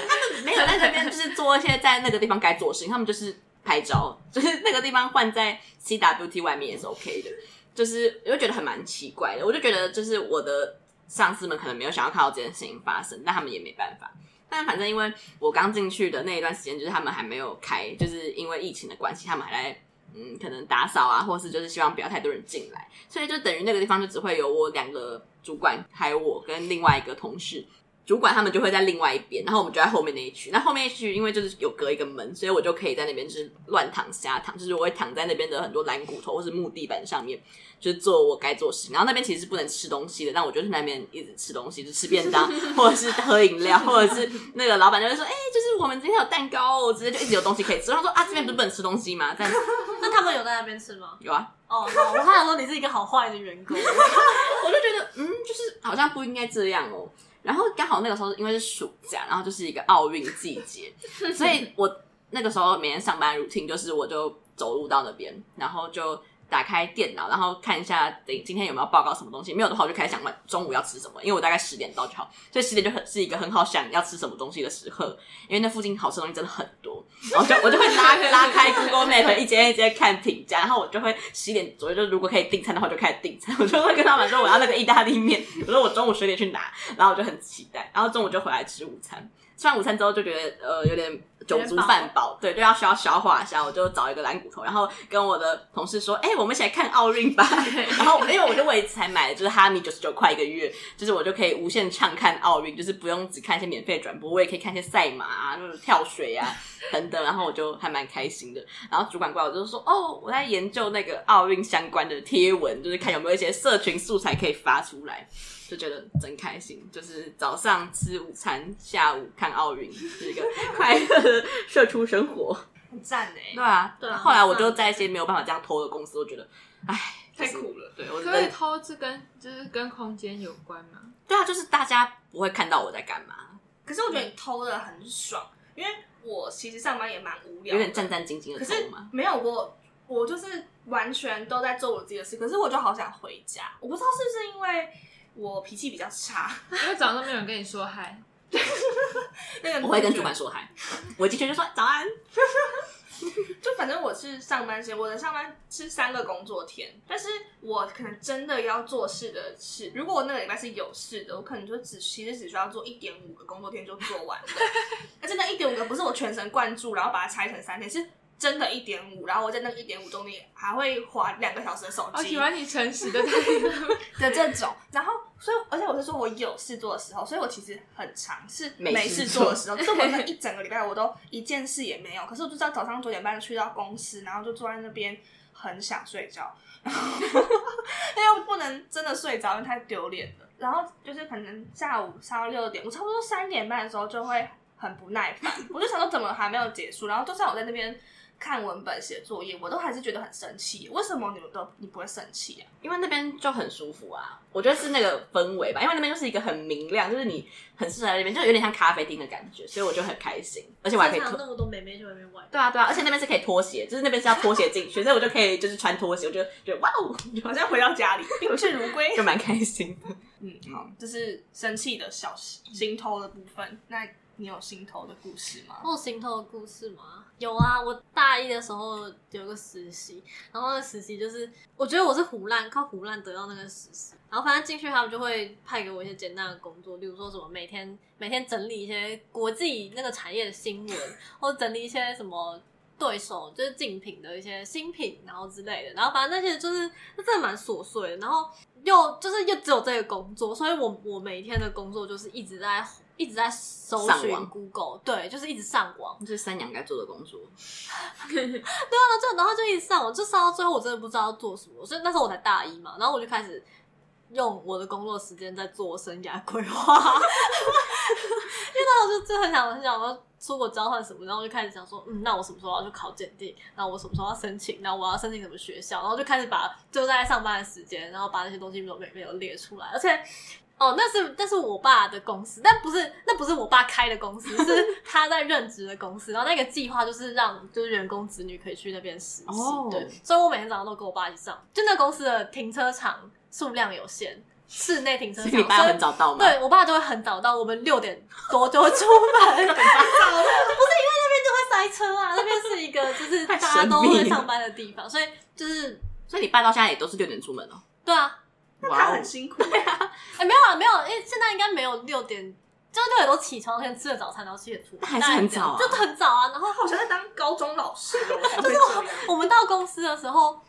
Speaker 1: 他们没有在那边就是做一些在那个地方该做的事情，他们就是拍照，就是那个地方换在 CWT 外面也是 OK 的，就是我就觉得很蛮奇怪的，我就觉得就是我的。上司们可能没有想要看到这件事情发生，但他们也没办法。但反正因为我刚进去的那一段时间，就是他们还没有开，就是因为疫情的关系，他们还在嗯，可能打扫啊，或是就是希望不要太多人进来，所以就等于那个地方就只会有我两个主管，还有我跟另外一个同事。主管他们就会在另外一边，然后我们就在后面那一区。那后面一区因为就是有隔一个门，所以我就可以在那边就是乱躺瞎躺，就是我会躺在那边的很多蓝骨头或是木地板上面，就是做我该做的事情。然后那边其实是不能吃东西的，但我就在那边一直吃东西，就吃便当 或者是喝饮料，或者是那个老板就会说：“哎、欸，就是我们今天有蛋糕，我直接就一直有东西可以吃。”他说：“啊，这边不是不能吃东西吗？” 但
Speaker 3: 那他们有在那边吃吗？
Speaker 1: 有啊。
Speaker 3: 哦，好，我还想说你是一个好坏的员工，
Speaker 1: 我就觉得嗯，就是好像不应该这样哦。然后刚好那个时候因为是暑假，然后就是一个奥运季节，所以我那个时候每天上班 routine 就是我就走路到那边，然后就。打开电脑，然后看一下，等今天有没有报告什么东西。没有的话，我就开始想问中午要吃什么。因为我大概十点到就好，所以十点就很是一个很好想要吃什么东西的时刻。因为那附近好吃的东西真的很多，然后就我就会拉拉开 Google Map 一间一间看评价，然后我就会十一点左右就如果可以订餐的话，就开始订餐。我就会跟他们说我要那个意大利面，我说我中午十点去拿，然后我就很期待，然后中午就回来吃午餐。吃完午餐之后就觉得呃有点酒足饭饱，对，就要需要消化一下，我就找一个蓝骨头，然后跟我的同事说：“哎、欸，我们一起来看奥运吧。”然后因为我就为此才买了，就是哈密九十九块一个月，就是我就可以无限畅看奥运，就是不用只看一些免费转播，我也可以看一些赛马啊，就是跳水啊等等，然后我就还蛮开心的。然后主管过来我就说：“哦，我在研究那个奥运相关的贴文，就是看有没有一些社群素材可以发出来。”就觉得真开心，就是早上吃午餐，下午看奥运，是一个快乐的 社出生活，
Speaker 2: 很赞哎。
Speaker 1: 对啊，对啊。后来我就在一些没有办法这样偷的公司，我觉得，哎，
Speaker 2: 太苦了。
Speaker 1: 对，我
Speaker 4: 可以偷是跟就是跟空间有关吗？
Speaker 1: 对啊，就是大家不会看到我在干嘛。
Speaker 2: 可是我觉得你偷的很爽，因为我其实上班也蛮无聊，
Speaker 1: 有点战战兢兢的可是。
Speaker 2: 没有过，我就是完全都在做我自己的事，可是我就好想回家，我不知道是不是因为。我脾气比较差，
Speaker 4: 因为早上都没有人跟你说嗨。
Speaker 2: 那个
Speaker 1: 我会跟主管说嗨，我进去就说早安。
Speaker 2: 就反正我是上班时间，我的上班是三个工作天，但是我可能真的要做事的是，如果我那个礼拜是有事的，我可能就只其实只需要做一点五个工作天就做完了。而且那一点五个不是我全神贯注，然后把它拆成三天，是。真的一点五，然后我在那一点五中间还会划两个小时的手机。
Speaker 4: 我喜欢你诚实的态度
Speaker 2: 的这种，然后所以而且我是说我有事做的时候，所以我其实很常是没事做的时候，就是我那 一整个礼拜我都一件事也没有。可是我就知道早上九点半去到公司，然后就坐在那边很想睡觉，然后 因为不能真的睡着，因为太丢脸了。然后就是可能下午上到六点，我差不多三点半的时候就会很不耐烦，我就想说怎么还没有结束，然后就算我在那边。看文本、写作业，我都还是觉得很生气。为什么你们都你不会生气啊？
Speaker 1: 因为那边就很舒服啊，我觉得是那个氛围吧。因为那边就是一个很明亮，就是你很适合在那边，就有点像咖啡厅的感觉，所以我就很开心。而且我还可以脱
Speaker 3: 那么多美眉去外面玩。
Speaker 1: 对啊，对啊，而且那边是可以脱鞋，就是那边是要脱鞋进去，所以我就可以就是穿拖鞋，我就觉得哇哦，
Speaker 2: 好像回到家里，宾至如归，
Speaker 1: 就蛮开心的。
Speaker 2: 嗯，好，这是生气的小心偷的部分。那。你有心头的故事吗？
Speaker 3: 我有心头的故事吗？有啊，我大一的时候有个实习，然后那个实习就是，我觉得我是胡乱，靠胡乱得到那个实习，然后反正进去他们就会派给我一些简单的工作，例如说什么每天每天整理一些国际那个产业的新闻，或者整理一些什么对手就是竞品的一些新品，然后之类的，然后反正那些就是那真的蛮琐碎的，然后又就是又只有这个工作，所以我我每天的工作就是一直在。一直在搜寻 Google，对，就是一直上网，
Speaker 1: 这是三娘该做的工作。
Speaker 3: 对啊，就然后就一直上网，就上到最后我真的不知道要做什么，所以那时候我才大一嘛，然后我就开始用我的工作时间在做生涯规划，因为那时候就就很想很想说出国交换什么，然后我就开始想说，嗯，那我什么时候要去考检定？然后我什么时候要申请？然后我要申请什么学校？然后就开始把就在上班的时间，然后把那些东西都没没有列出来，而且。哦，那是那是我爸的公司，但不是那不是我爸开的公司，是 他在任职的公司。然后那个计划就是让就是员工子女可以去那边实习，oh. 对。所以我每天早上都跟我爸一起上。就那公司的停车场数量有限，室内停车场。
Speaker 1: 你爸很早到吗？
Speaker 3: 对，我爸就会很早到，我们六点多就会出门。很早，不是因为那边就会塞车啊，那边是一个就是大家都会上班的地方，所以就是
Speaker 1: 所以你爸到现在也都是六点出门哦。
Speaker 3: 对啊。
Speaker 2: 那他很辛苦 呀！
Speaker 3: 哎，没有啊，没有，因为现在应该没有六点，就是六点多起床，先吃了早餐，然后七点出门，
Speaker 1: 还是很早，
Speaker 3: 就很早啊。然后
Speaker 2: 好像在当高中老师，
Speaker 3: 就是 我们到公司的时候，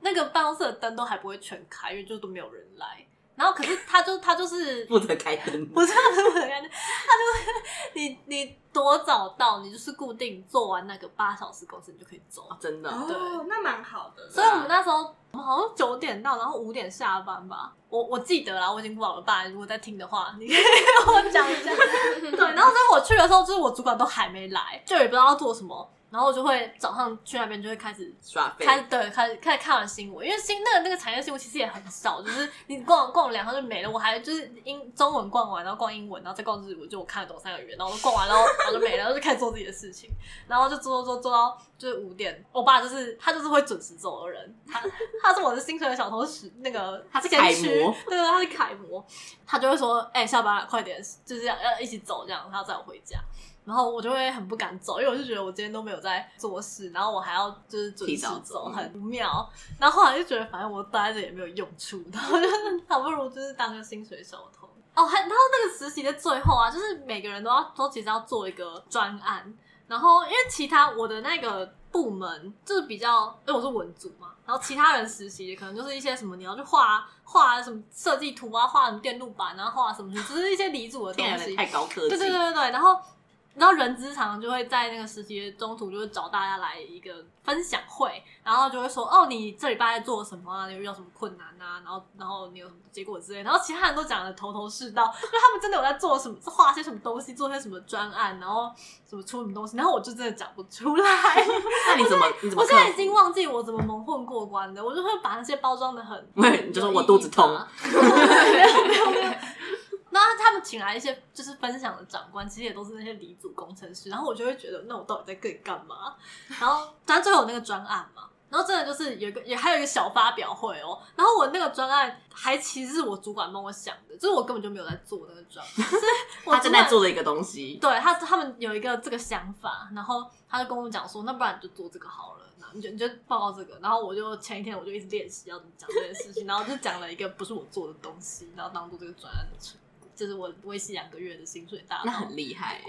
Speaker 3: 那个办公室的灯都还不会全开，因为就都没有人来。然后可是他就他就是
Speaker 1: 负责开灯，
Speaker 3: 不是他负责开灯，他就是你你多早到，你就是固定做完那个八小时公司，你就可以走，
Speaker 1: 真的，
Speaker 2: 对，那蛮好的。
Speaker 3: 所以我们那时候。好像九点到，然后五点下班吧。我我记得啦，我已经不老了。爸，如果在听的话，你可 以跟我讲一下。对，然后所以我去的时候，就是我主管都还没来，就也不知道要做什么。然后我就会早上去那边，就会开始
Speaker 1: 刷废，
Speaker 3: 开对，开始开始看完新闻，因为新那个那个产业新闻其实也很少，就是你逛逛两趟就没了。我还就是英中文逛完，然后逛英文，然后再逛日文，就我看得懂三个语言，然后逛完，然后 然后就没了，然后就开始做自己的事情，然后就做做做做到就是五点。我爸就是他就是会准时走的人，他他是我的薪水的小偷时，那个
Speaker 1: 他是楷模，
Speaker 3: 对，他是楷模，他就会说，哎、欸，下班了，快点，就是要要一起走这样，他要载我回家。然后我就会很不敢走，因为我就觉得我今天都没有在做事，然后我还要就是准时走，走很不妙。然后后来就觉得反正我待着也没有用处，然后就倒不如就是当个薪水小偷。哦，还然后那个实习的最后啊，就是每个人都要都其实要做一个专案，然后因为其他我的那个部门就是比较，因为我是文组嘛，然后其他人实习可能就是一些什么你要去画画什么设计图啊，画什么电路板啊，画什么，只是一些理组的东西，
Speaker 1: 太高科技。
Speaker 3: 对对对对对，然后。然后人资常常就会在那个实习的中途就会找大家来一个分享会，然后就会说哦，你这礼拜在做什么啊？你有遇到什么困难啊？然后然后你有什么结果之类。然后其他人都讲的头头是道，就他们真的有在做什么，画些什么东西，做些什么专案，然后什么出什么东西。然后我就真的讲不出来。
Speaker 1: 那你怎么？你怎么？
Speaker 3: 我现在已经忘记我怎么蒙混过关的。我就会把那些包装的很，
Speaker 1: 你就说我肚子痛。
Speaker 3: 那他们请来一些就是分享的长官，其实也都是那些离组工程师，然后我就会觉得，那我到底在跟你干嘛？然后，但最后有那个专案嘛，然后真的就是有一个，也还有一个小发表会哦。然后我那个专案还其实是我主管帮我想的，就是我根本就没有在做那个专案，是我
Speaker 1: 他正在做的一个东西。
Speaker 3: 对他，他们有一个这个想法，然后他就跟我讲说，那不然你就做这个好了，你就你就报告这个。然后我就前一天我就一直练习要怎么讲这件事情，然后就讲了一个不是我做的东西，然后当做这个专案的成。就是我为期两个月的薪水大，
Speaker 1: 那很厉害。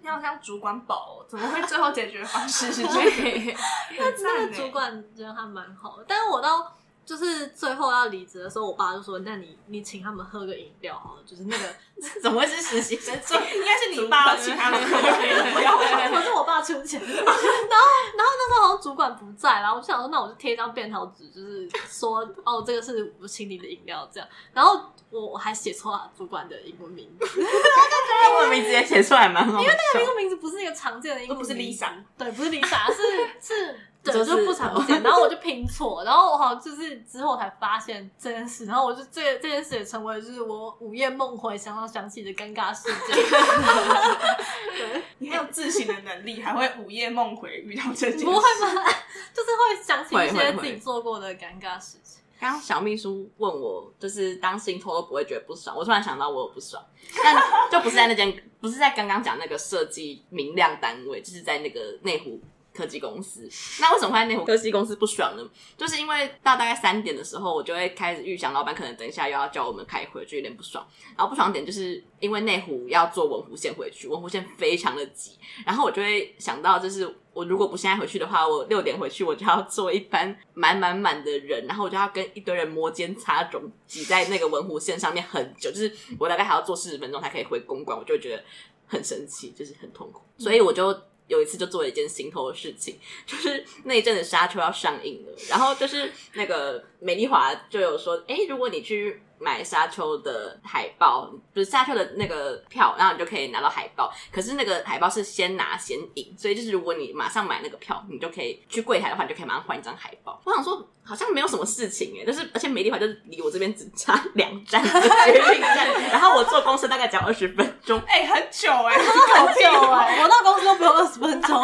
Speaker 2: 你好像主管宝哦，怎么会最后解决方式是这 个？
Speaker 3: 那那个主管觉得还蛮好的，但是我到就是最后要离职的时候，我爸就说：“那你你请他们喝个饮料好了。”就是那个
Speaker 1: 怎么会是实习生？
Speaker 2: 应该是你爸请他们喝个饮料，
Speaker 3: 我是我爸出钱。然后然后那时候好像主管不在，然后我就想说，那我就贴一张便条纸，就是说哦，这个是我请你的饮料这样。然后。我我还写错了主管的英文名字，
Speaker 1: 英文名字也写出来蛮好，
Speaker 3: 因为那个英文名字不是一个常见的英文名字，
Speaker 2: 不是 Lisa，
Speaker 3: 对，不是 Lisa，是是，对，就不常见。然后我就拼错，然后我好像就是之后才发现这件事，然后我就这这件事也成为就是我午夜梦回想到想起的尴尬事件。
Speaker 2: 对，你很有自省的能力，还会午夜梦回遇到这件事，
Speaker 3: 不会吗？就是会想起一些自己做过的尴尬事情。
Speaker 1: 刚刚小秘书问我，就是当信托都不会觉得不爽。我突然想到，我有不爽，但就不是在那间，不是在刚刚讲那个设计明亮单位，就是在那个内湖。科技公司，那为什么会在内湖科技公司不爽呢？就是因为到大概三点的时候，我就会开始预想，老板可能等一下又要叫我们开会，就有点不爽。然后不爽点就是因为内湖要坐文湖线回去，文湖线非常的挤，然后我就会想到，就是我如果不现在回去的话，我六点回去，我就要坐一班满满满的人，然后我就要跟一堆人摩肩擦踵，挤在那个文湖线上面很久，就是我大概还要坐四十分钟才可以回公馆，我就觉得很生气，就是很痛苦，所以我就。有一次就做了一件心头的事情，就是那一阵子沙丘要上映了，然后就是那个美丽华就有说，哎、如果你去。买沙丘的海报，不是沙丘的那个票，然后你就可以拿到海报。可是那个海报是先拿先赢，所以就是如果你马上买那个票，你就可以去柜台的话，你就可以马上换一张海报。我想说，好像没有什么事情哎，就是而且美丽华就是离我这边只差 两站决定站，然后我坐公车大概只要二十分钟，
Speaker 2: 哎、欸，很久哎，
Speaker 3: 很久 哎，我到公司都不用二十分钟。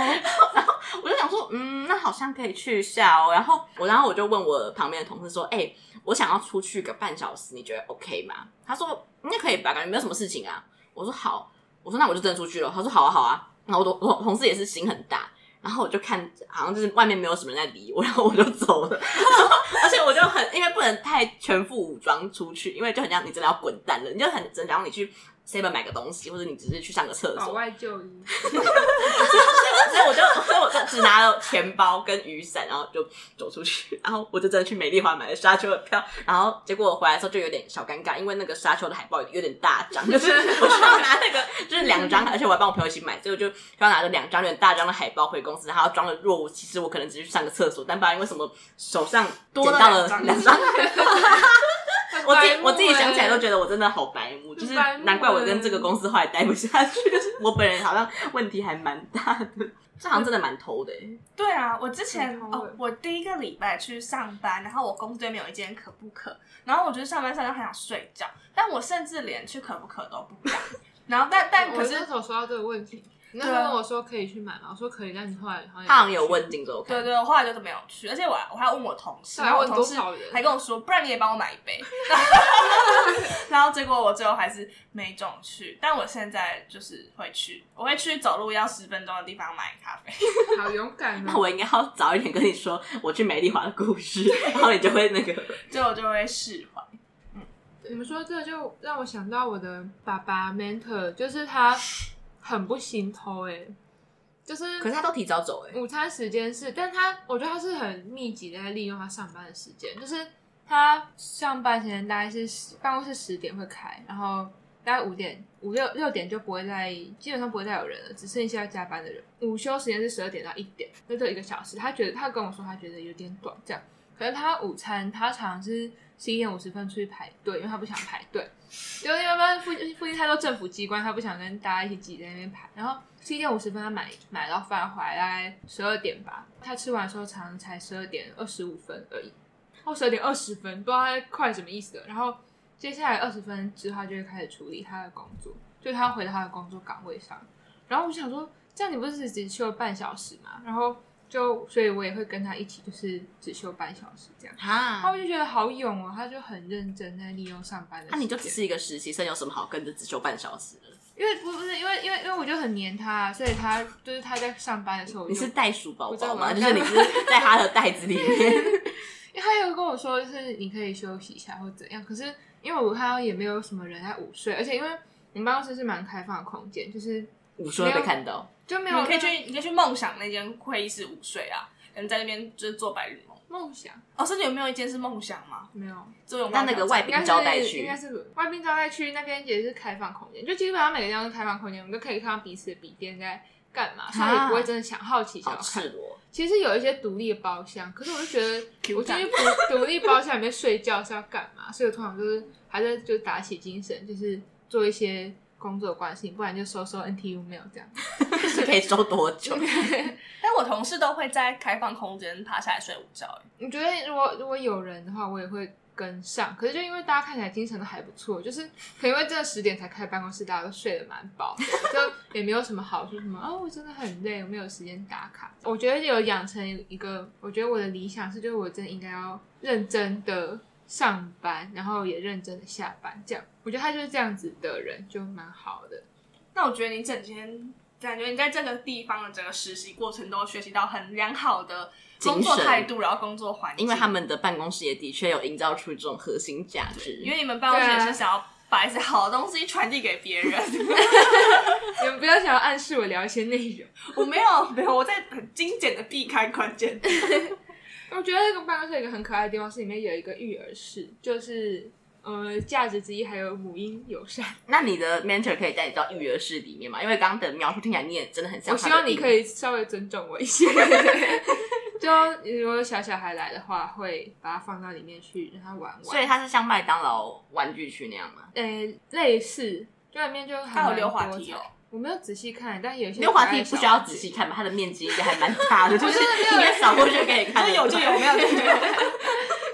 Speaker 1: 然 后我就想说，嗯，那好像可以去一下哦。然后我然后我就问我旁边的同事说，哎、欸。我想要出去个半小时，你觉得 OK 吗？他说应该可以吧，感觉没有什么事情啊。我说好，我说那我就真的出去了。他说好啊好啊。然后我同我同事也是心很大，然后我就看好像就是外面没有什么人在理我，然后我就走了。而且我就很因为不能太全副武装出去，因为就很像你真的要滚蛋了，你就很真然后你去。7买个东西，或者你只是去上个厕所。
Speaker 4: 保外就医。
Speaker 1: 所以我就，所以我就只拿了钱包跟雨伞，然后就走出去。然后我就真的去美丽华买了沙丘的票。然后结果我回来的时候就有点小尴尬，因为那个沙丘的海报有点大张，就是我需要拿那个就是两张，而且我还帮我朋友一起买，所以我就需要拿着两张有点大张的海报回公司，然后装的若无其事。我可能只是去上个厕所，但不知道因为什么手上捡到了两张。我自己我自己想起来都觉得我真的好白目，就是难怪我跟这个公司后来待不下去。我本人好像问题还蛮大的，这好像真的蛮偷的。
Speaker 2: 对啊，我之前哦，我第一个礼拜去上班，然后我公司对面有一间可不可，然后我觉得上班上就很想睡觉，但我甚至连去可不可都不敢。然后但但可是，
Speaker 4: 我那时候说到这个问题。你那时候跟我说可以去买嘛？我说可以，但你后来好像
Speaker 1: 他好像有问镜周刊。
Speaker 2: 对对，我后来就是没有去，而且我还我还问我同事，然后我同事还跟我说，不然你也帮我买一杯。然后结果我最后还是没中去，但我现在就是会去，我会去走路要十分钟的地方买咖啡。
Speaker 4: 好勇敢！
Speaker 1: 那我应该要早一点跟你说我去美丽华的故事，然后你就会那个，
Speaker 2: 就我就会释怀。
Speaker 4: 嗯，你们说这个就让我想到我的爸爸 mentor，就是他。很不心偷哎、欸，就是，
Speaker 1: 可是他都提早走哎。
Speaker 4: 午餐时间是，但他我觉得他是很密集的在利用他上班的时间，就是他上班时间大概是办公室十点会开，然后大概五点五六六点就不会再，基本上不会再有人了，只剩下要加班的人。午休时间是十二点到一点，就这一个小时。他觉得他跟我说他觉得有点短，这样。可是他午餐他常常是十一点五十分出去排队，因为他不想排队，因为一般附近太多政府机关，他不想跟大家一起挤在那边排，然后。十一点五十分，他买买到饭回来，大概十二点吧。他吃完的时候，常常才十二点二十五分而已，或十二点二十分，不知道他快什么意思的。然后接下来二十分之后，他就会开始处理他的工作，就他回到他的工作岗位上。然后我想说，这样你不是只休了半小时吗？然后就，所以我也会跟他一起，就是只休半小时这样。哈，他们就觉得好勇哦，他就很认真在利用上班的时间。
Speaker 1: 那、啊、你就只是一个实习生，有什么好跟着只休半小时的？
Speaker 4: 因为不不是因为因为因为我就很黏他，所以他就是他在上班的时候，
Speaker 1: 你是袋鼠宝宝吗？就是你是在他的袋子里面。
Speaker 4: 因为他有跟我说，就是你可以休息一下或怎样。可是因为我看到也没有什么人在午睡，而且因为我们办公室是蛮开放的空间，就是
Speaker 1: 午睡会被看到，
Speaker 4: 就没有。
Speaker 2: 你可以去你可以去梦想那间会议室午睡啊，人在那边就是做白日梦。
Speaker 4: 梦想
Speaker 2: 哦，甚至有没有一间是梦想吗？
Speaker 4: 没有，
Speaker 2: 这种
Speaker 1: 那那个外宾招待区
Speaker 4: 应该是外宾招待区那边也是开放空间，就基本上每个地方都是开放空间，我们都可以看到彼此的笔电在干嘛，所以也不会真的想好奇想要看。其实有一些独立的包厢，可是我就觉得 我进去独立包厢里面睡觉是要干嘛？所以我通常就是还是就打起精神，就是做一些。工作关系，不然就收收 NTU mail 这样，
Speaker 1: 是可以收多久？
Speaker 2: 但我同事都会在开放空间爬下来睡午觉。
Speaker 4: 你觉得如果如果有人的话，我也会跟上。可是就因为大家看起来精神都还不错，就是可能因为这十点才开办公室，大家都睡得蛮饱，就也没有什么好说什么哦，我真的很累，我没有时间打卡。我觉得有养成一个，我觉得我的理想是，就是我真的应该要认真的。上班，然后也认真的下班，这样我觉得他就是这样子的人，就蛮好的。
Speaker 2: 那我觉得你整天感觉你在这个地方的整个实习过程都学习到很良好的工作态度，然后工作环境，
Speaker 1: 因为他们的办公室也的确有营造出这种核心价值。
Speaker 2: 因为你们办公室也是想要把一些好的东西传递给别人，
Speaker 4: 你们不要想要暗示我聊一些内容，
Speaker 2: 我没有，没有，我在很精简的避开关键。
Speaker 4: 我觉得这个办公室有一个很可爱的地方，是里面有一个育儿室，就是呃价值之一，还有母婴友善。
Speaker 1: 那你的 mentor 可以带你到育儿室里面吗？因为刚刚的描述听起来你也真的很像。
Speaker 4: 我希望你可以稍微尊重我一些。就如果小小孩来的话，会把它放到里面去让他玩玩。
Speaker 1: 所以它是像麦当劳玩具区那样吗？
Speaker 4: 呃，类似，就里面就还有溜滑梯哦。我没有仔细看，但有些
Speaker 1: 溜滑梯不需要仔细看嘛，它的面积应该还蛮大的，就是你也扫过去就可以看。
Speaker 2: 有就有，没有就没有。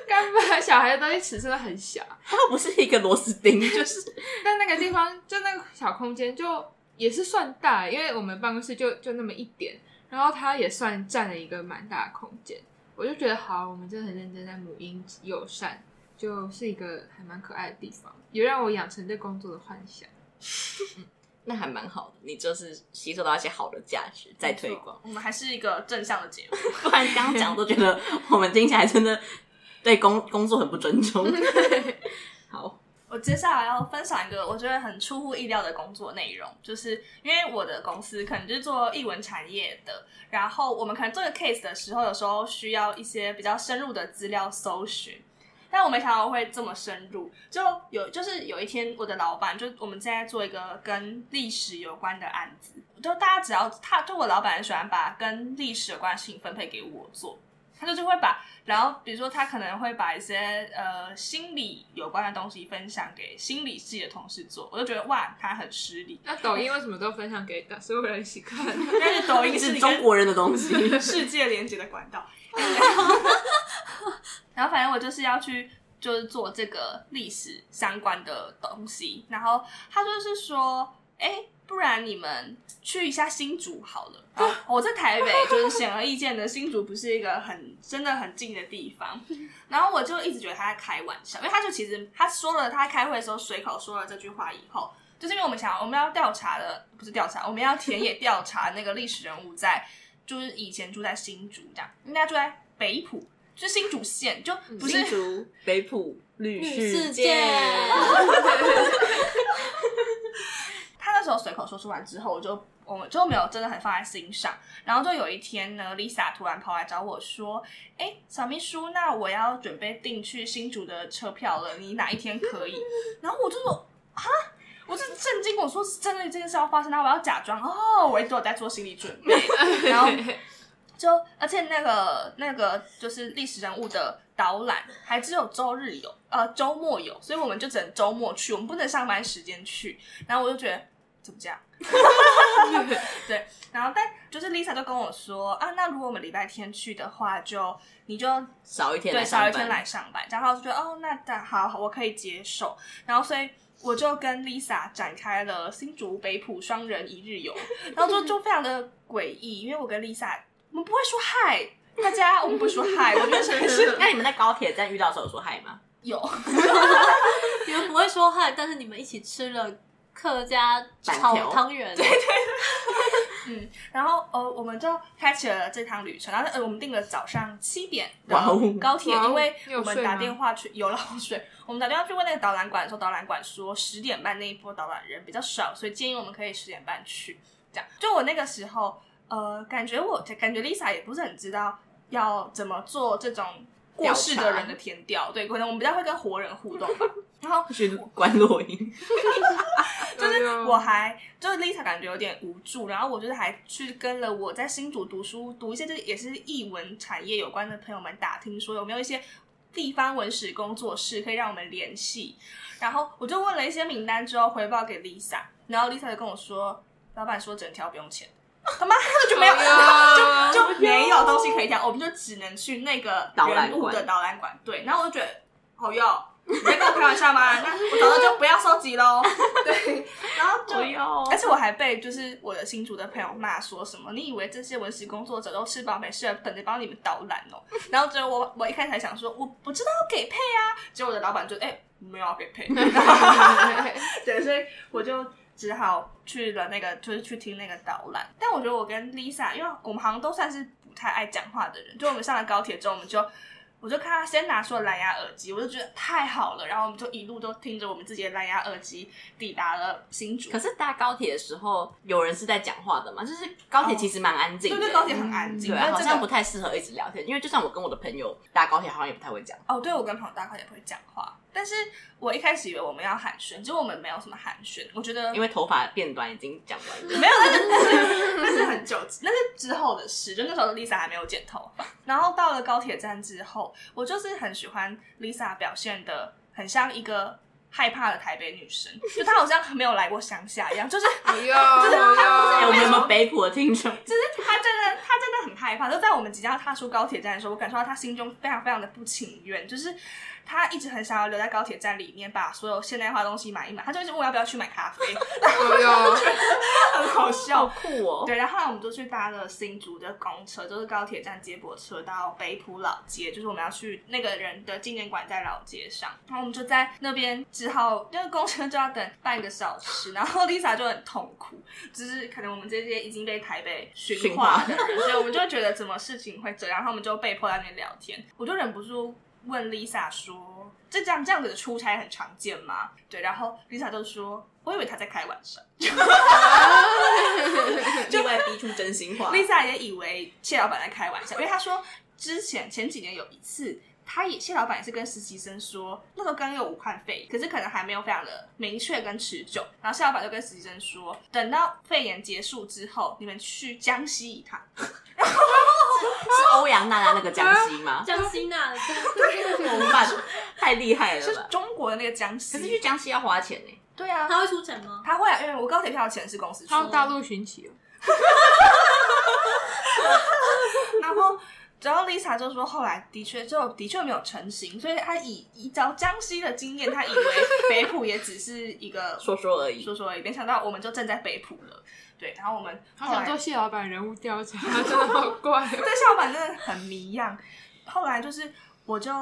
Speaker 4: 干嘛？小孩的东西尺寸都很小，
Speaker 1: 它不是一个螺丝钉，就是。
Speaker 4: 但那个地方就那个小空间就也是算大，因为我们办公室就就那么一点，然后它也算占了一个蛮大的空间。我就觉得好，我们真的很认真在母婴友善，就是一个还蛮可爱的地方，也让我养成对工作的幻想。
Speaker 1: 那还蛮好的，你就是吸收到一些好的价值，再推广。
Speaker 2: 我们还是一个正向的节目，
Speaker 1: 不然刚刚讲都觉得 我们听起来真的对工工作很不尊重。好，
Speaker 2: 我接下来要分享一个我觉得很出乎意料的工作内容，就是因为我的公司可能就是做译文产业的，然后我们可能做一个 case 的时候，有时候需要一些比较深入的资料搜寻。但我没想到会这么深入，就有就是有一天，我的老板就我们现在做一个跟历史有关的案子，就大家只要他，就我老板很喜欢把跟历史有关的事情分配给我做，他就就会把，然后比如说他可能会把一些呃心理有关的东西分享给心理系的同事做，我就觉得哇，他很失礼。
Speaker 4: 那抖音为什么都分享给所有人一起看？
Speaker 2: 但是抖音
Speaker 1: 是中国人的东西，
Speaker 2: 世界连接的管道。然后反正我就是要去，就是做这个历史相关的东西。然后他就是说，哎，不然你们去一下新竹好了。啊，我在台北，就是显而易见的，新竹不是一个很真的很近的地方。然后我就一直觉得他在开玩笑，因为他就其实他说了，他开会的时候随口说了这句话以后，就是因为我们想我们要调查的不是调查，我们要田野调查那个历史人物在，就是以前住在新竹这样，应该住在北埔。就新竹县，就不是
Speaker 1: 新竹北埔绿世界。
Speaker 2: 他那时候随口说说出完之后，我就我们就没有真的很放在心上。然后就有一天呢，Lisa 突然跑来找我说：“哎、欸，小秘书，那我要准备订去新竹的车票了，你哪一天可以？” 然后我就说：“哈。”我是震惊，我说是真的这件事要发生，然后我要假装哦，我一直有在做心理准备，然后 就而且那个那个就是历史人物的导览还只有周日有，呃周末有，所以我们就只能周末去，我们不能上班时间去，然后我就觉得怎么这样？对，然后但就是 Lisa 就跟我说啊，那如果我们礼拜天去的话就，就你就
Speaker 1: 少一天
Speaker 2: 对少一天来上班，然后我就觉得哦，那那好，好，我可以接受，然后所以。我就跟 Lisa 展开了新竹北浦双人一日游，然后就就非常的诡异，因为我跟 Lisa 我们不会说嗨，大家我们不说 嗨，我们是。
Speaker 1: 那你们在高铁站遇到的时候说嗨吗？
Speaker 2: 有，
Speaker 3: 你们不会说嗨，但是你们一起吃了客家炒汤圆，对对。
Speaker 2: 嗯，然后呃，我们就开启了这趟旅程。然后呃，我们定了早上七点的高铁，因为我们打电话去有了 水。我们打电话去问那个导览馆的时候，导览馆说十点半那一波导览人比较少，所以建议我们可以十点半去。这样，就我那个时候，呃，感觉我感觉 Lisa 也不是很知道要怎么做这种过世的人的填调，对，可能我们比较会跟活人互动吧。然后
Speaker 1: 去关录音，
Speaker 2: 就是我还就是 Lisa 感觉有点无助，然后我就是还去跟了我在新竹读书读一些就是也是译文产业有关的朋友们打听，说有没有一些地方文史工作室可以让我们联系。然后我就问了一些名单之后回报给 Lisa，然后 Lisa 就跟我说，老板说整条不用钱，他妈 就没有 就就没有东西可以挑，我们就只能去那个人物的导览馆。对，然后我就觉得好用。你在跟我开玩笑吗？那我早上就不要收集喽。对，然后就，而且我还被就是我的新竹的朋友骂说什么？你以为这些文史工作者都吃饱没事等着帮你们导览哦？然后就我我一开始还想说，我不知道要给配啊，结果我的老板就哎、欸、没有要给配。对，所以我就只好去了那个，就是去听那个导览。但我觉得我跟 Lisa，因为我们好像都算是不太爱讲话的人，就我们上了高铁之后，我们就。我就看他先拿出了蓝牙耳机，我就觉得太好了，然后我们就一路都听着我们自己的蓝牙耳机抵达了新竹。
Speaker 1: 可是搭高铁的时候，有人是在讲话的嘛？就是高铁其实蛮安静的，
Speaker 2: 对对，高铁很安静，
Speaker 1: 对，好像不太适合一直聊天，因为就算我跟我的朋友搭高铁，好像也不太会讲。
Speaker 2: 哦，对，我跟朋友搭高铁不会讲话。但是我一开始以为我们要寒暄，结果我们没有什么寒暄。我觉得
Speaker 1: 因为头发变短已经讲完了，
Speaker 2: 没有，那是那是很久，那是之后的事。就那时候 Lisa 还没有剪头发。然后到了高铁站之后，我就是很喜欢 Lisa 表现的很像一个害怕的台北女生，就她好像没有来过乡下一样，就是 就是她
Speaker 1: 有没有北埔的听众？
Speaker 2: 就是她真的，她真的很害怕。就在我们即将要踏出高铁站的时候，我感受到她心中非常非常的不情愿，就是。他一直很想要留在高铁站里面，把所有现代化东西买一买。他就一直问我要不要去买咖啡，很好笑，
Speaker 1: 好酷哦。
Speaker 2: 对，然后后来我们就去搭了新竹的公车，就是高铁站接驳车到北浦老街，就是我们要去那个人的纪念馆在老街上。然后我们就在那边只好那个公车就要等半个小时，然后 Lisa 就很痛苦，就是可能我们这些已经被台北驯化的人，所以我们就觉得怎么事情会这样，然后我们就被迫在那边聊天，我就忍不住。问 Lisa 说：“这这样这样子的出差很常见吗？”对，然后 Lisa 就说：“我以为他在开玩笑。”
Speaker 1: 就外逼出真心话。
Speaker 2: Lisa 也以为谢老板在开玩笑，因为他说之前前几年有一次，他也谢老板也是跟实习生说，那时候刚有武汉肺炎，可是可能还没有非常的明确跟持久。然后谢老板就跟实习生说，等到肺炎结束之后，你们去江西一趟。
Speaker 1: 是欧阳娜娜那个江西吗？
Speaker 3: 江西那，
Speaker 1: 怎么办？太厉害了！
Speaker 2: 是中国的那个江西，
Speaker 1: 可是去江西要花钱呢。
Speaker 2: 对啊，
Speaker 3: 他会出钱吗？
Speaker 2: 他会啊，因为我高铁票的钱是公司出。
Speaker 4: 他大陆寻奇了。
Speaker 2: 然后，然后 Lisa 就说，后来的确就的确没有成型，所以他以依照江西的经验，他以为北埔也只是一个
Speaker 1: 说说而已，
Speaker 2: 说说而已。没想到我们就正在北埔了。对，然后我们
Speaker 4: 他想做谢老板人物调查，他真的好怪。
Speaker 2: 对，谢老板真的很迷样。后来就是，我就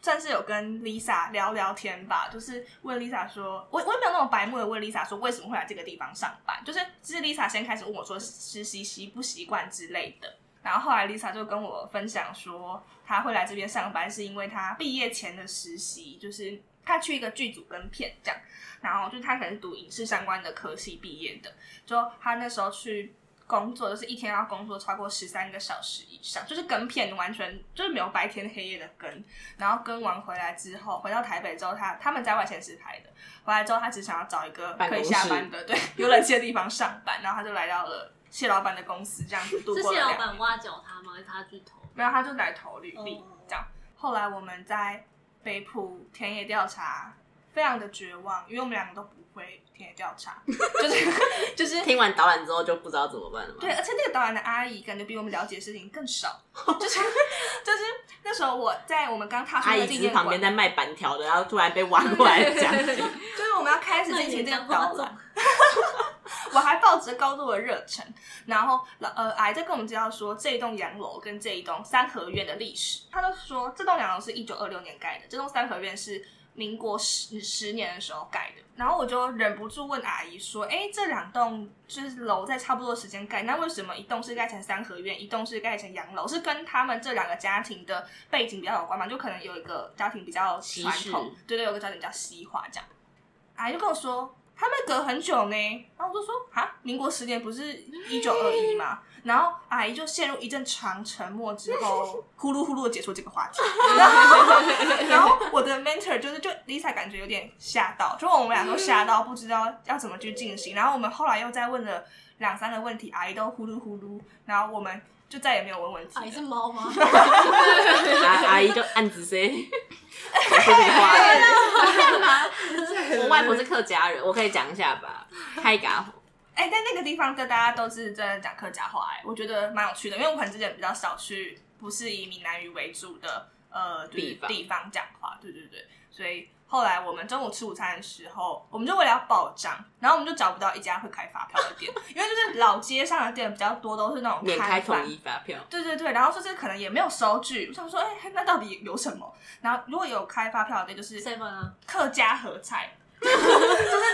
Speaker 2: 算是有跟 Lisa 聊聊天吧，就是问 Lisa 说，我我也没有那种白目的问 Lisa 说为什么会来这个地方上班，就是其实 Lisa 先开始问我说实习习不习惯之类的。然后后来 Lisa 就跟我分享说，她会来这边上班是因为她毕业前的实习就是。他去一个剧组跟片这样，然后就他可能是读影视相关的科系毕业的，就他那时候去。工作就是一天要工作超过十三个小时以上，就是跟片完全就是没有白天黑夜的跟，然后跟完回来之后，回到台北之后，他他们在外县市拍的，回来之后他只想要找一个可以下班的，对，有冷气的地方上班，然后他就来到了谢老板的公司，这样子度过了。
Speaker 3: 是谢老板挖角他吗？他去投？
Speaker 2: 没有，他就来投履历，这样。后来我们在北浦田野调查，非常的绝望，因为我们两个都不。会田野调查，就是就是
Speaker 1: 听完导览之后就不知道怎么办了嘛。
Speaker 2: 对，而且那个导览的阿姨感觉比我们了解的事情更少，就是就是那时候我在我们刚踏出那个纪念馆
Speaker 1: 旁边在卖板条的，然后突然被挖过来讲，
Speaker 2: 就是我们要开始进行这个导览，我还抱着高度的热忱，然后呃阿姨在跟我们介绍说这一栋洋楼跟这一栋三合院的历史，他就说这栋洋楼是一九二六年盖的，这栋三合院是。民国十十年的时候盖的，然后我就忍不住问阿姨说：“哎，这两栋就是楼在差不多时间盖，那为什么一栋是盖成三合院，一栋是盖成洋楼？是跟他们这两个家庭的背景比较有关吗？就可能有一个家庭比较传统，对对，有个家庭比较西化这样。”阿姨就跟我说。他们隔很久呢，然后我就说啊，民国十年不是一九二一吗？然后阿姨就陷入一阵长沉默之后，呼噜呼噜的解说这个话题。然后，然后我的 mentor 就是就 Lisa 感觉有点吓到，就我们俩都吓到，不知道要怎么去进行。然后我们后来又再问了两三个问题，阿姨都呼噜呼噜，然后我们就再也没有问问题。
Speaker 3: 阿姨是猫吗？
Speaker 1: 阿 阿姨就暗自 say 说这句话。干嘛？我外婆是客家人，我可以讲一下吧。开嘎
Speaker 2: 哎、欸，在那个地方，跟大家都是在讲客家话，哎，我觉得蛮有趣的，因为我可能之前比较少去，不是以闽南语为主的呃地方地方讲话，对对对，所以后来我们中午吃午餐的时候，我们就为了要报账，然后我们就找不到一家会开发票的店，因为就是老街上的店比较多，都是那种
Speaker 1: 免开统一发票，
Speaker 2: 对对对，然后说这可能也没有收据，我想说，哎、欸，那到底有什么？然后如果有开发票的店，就是客家合菜。就是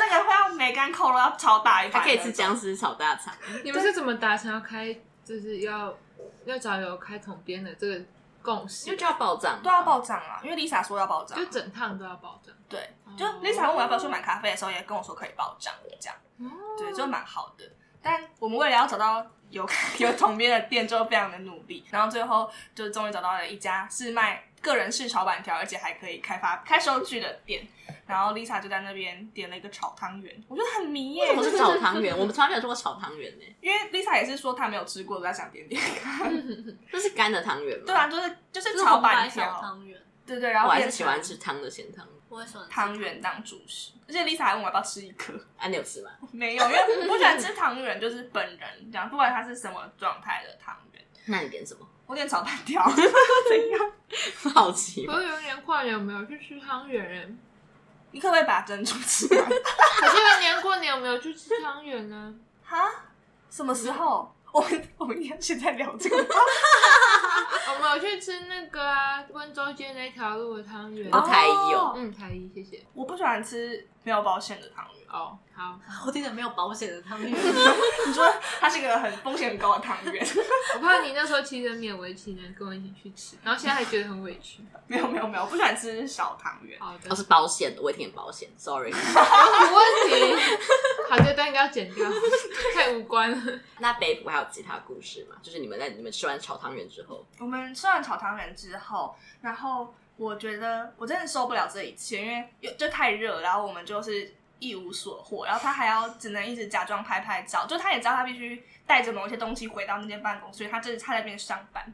Speaker 2: 那个会要梅干扣肉，要炒大一盘，
Speaker 1: 还可以吃僵尸炒大肠。
Speaker 4: 你们是怎么达成要开，就是要要找有开统编的这个共识？
Speaker 1: 就就要报账，
Speaker 2: 都要报账啊！因为 Lisa 说要报账，
Speaker 4: 就整趟都要报账。
Speaker 2: 对，就 Lisa 问我要不要去买咖啡的时候，也跟我说可以报账，这样。对，就蛮好的。但我们为了要找到有 有同编的店，就非常的努力，然后最后就终于找到了一家是卖个人式炒板条，而且还可以开发开收据的店。然后 Lisa 就在那边点了一个炒汤圆，我觉得很迷耶。
Speaker 1: 为什么是炒汤圆？我们从来没有做过炒汤圆呢。
Speaker 2: 因为 Lisa 也是说她没有吃过，都在想点点看。
Speaker 1: 这是干的汤圆吗？
Speaker 2: 对啊，就是就是炒板条
Speaker 3: 汤圆。
Speaker 2: 对对，然后
Speaker 1: 我还是喜欢吃汤的咸汤。
Speaker 3: 我也喜欢
Speaker 2: 汤圆当主食，而且 Lisa 还问我要不要吃一颗。
Speaker 1: 啊，你有吃吗？
Speaker 2: 没有，因为我不喜欢吃汤圆，就是本人这样，不管它是什么状态的汤圆。
Speaker 1: 那你点什么？
Speaker 2: 我点炒蛋条。怎样？
Speaker 1: 好奇。
Speaker 4: 我有年跨年有没有去吃汤圆？
Speaker 2: 你可不可以把珍珠吃完？
Speaker 4: 我记得年过年有没有去吃汤圆呢？
Speaker 2: 哈？什么时候？我们我们要现在聊这个？
Speaker 4: 我们有去吃那个啊，温州街那条路的汤圆。
Speaker 1: 哦，台一哦，
Speaker 4: 嗯，台一，谢谢。
Speaker 2: 我不喜欢吃没有保险的汤圆。
Speaker 4: 哦，好，
Speaker 3: 我听着没有保险的汤圆。
Speaker 2: 你说它是一个很风险很高的汤圆，
Speaker 4: 我怕你那时候其实勉为其难跟我一起去吃，然后现在还觉得很委屈。
Speaker 2: 没有没有没有，我不喜欢吃小汤圆。
Speaker 4: 好的，
Speaker 1: 我是保险的，我也挺保险，sorry。没
Speaker 4: 问题。好，这段应该要剪掉，太无关了。
Speaker 1: 那北浦还有其他故事吗？就是你们在你们吃完炒汤圆之后，
Speaker 2: 我们吃完炒汤圆之后，然后我觉得我真的受不了这一切，因为又就太热，然后我们就是。一无所获，然后他还要只能一直假装拍拍照，就他也知道他必须带着某一些东西回到那间办公室，所以他这是他在那边上班。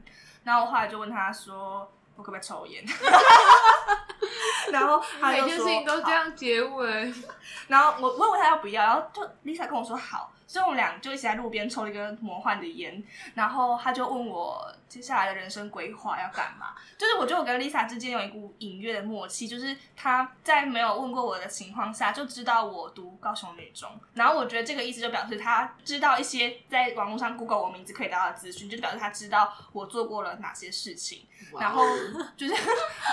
Speaker 2: 然后我后来就问他说：“我可不可以抽烟？” 然后他就说：“
Speaker 4: 每件事情都这样结尾。”
Speaker 2: 然后我问问他要不要，然后就 Lisa 跟我说好。所以我们俩就一起在路边抽了一根魔幻的烟，然后他就问我接下来的人生规划要干嘛。就是我觉得我跟 Lisa 之间有一股隐约的默契，就是他在没有问过我的情况下就知道我读高雄女中，然后我觉得这个意思就表示他知道一些在网络上 Google 我名字可以得到的资讯，就表示他知道我做过了哪些事情。然后就是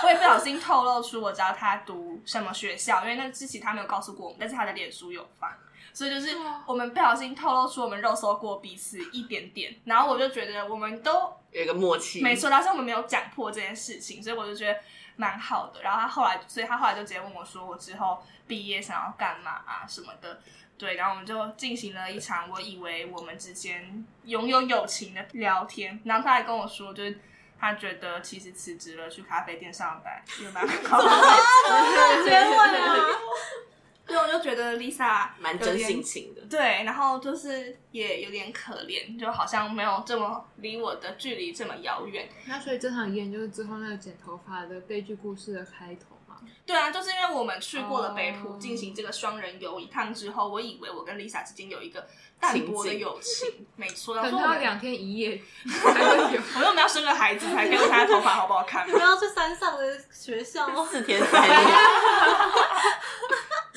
Speaker 2: 我也不小心透露出我知道他读什么学校，因为那之前他没有告诉过我们，但是他的脸书有发。所以就是我们不小心透露出我们肉搜过彼此一点点，然后我就觉得我们都
Speaker 1: 有一个默契，
Speaker 2: 没错，但是我们没有讲破这件事情，所以我就觉得蛮好的。然后他后来，所以他后来就直接问我说，我之后毕业想要干嘛啊什么的。对，然后我们就进行了一场我以为我们之间拥有友情的聊天。然后他还跟我说，就是他觉得其实辞职了去咖啡店上班有蛮好的。结婚了。对，我就觉得 Lisa
Speaker 1: 蛮真性情的。
Speaker 2: 对，然后就是也有点可怜，就好像没有这么离我的距离这么遥远。
Speaker 4: 那所以这场演就是之后那个剪头发的悲剧故事的开头嘛？
Speaker 2: 对啊，就是因为我们去过了北浦进行这个双人游一趟之后，我以为我跟 Lisa 之间有一个淡薄的友情，没错。
Speaker 4: 等到两天一夜 才会有，
Speaker 2: 我说我们要生个孩子才看他的头发好不好看。
Speaker 3: 我要去山上的学校，
Speaker 1: 四天三夜。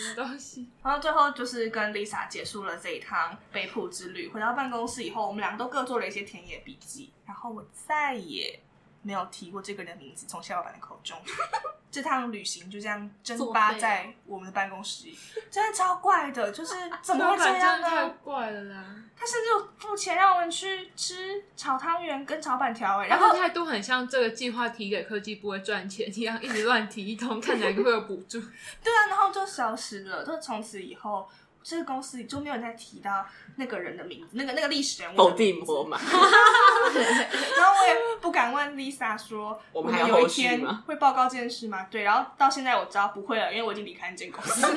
Speaker 4: 东西？
Speaker 2: 然后最后就是跟 Lisa 结束了这一趟北埔之旅。回到办公室以后，我们两个都各做了一些田野笔记。然后我再也没有提过这个人的名字，从谢老板的口中。这趟旅行就这样蒸发在我们的办公室里，真的超怪的，就是怎么会这样呢？
Speaker 4: 太怪了啦！
Speaker 2: 他甚至有付钱让我们去吃炒汤圆跟炒板条，哎，
Speaker 4: 然后态度很像这个计划提给科技部会赚钱一样，一直乱提一通，看哪个会有补助。
Speaker 2: 对啊，然后就消失了，就从此以后。这个公司里就没有人再提到那个人的名字，那个那个历史人物
Speaker 1: 否定我嘛。
Speaker 2: 然后我也不敢问 Lisa 说，
Speaker 1: 我们还有一天
Speaker 2: 会报告这件事吗？对，然后到现在我知道不会了，因为我已经离开那间公司。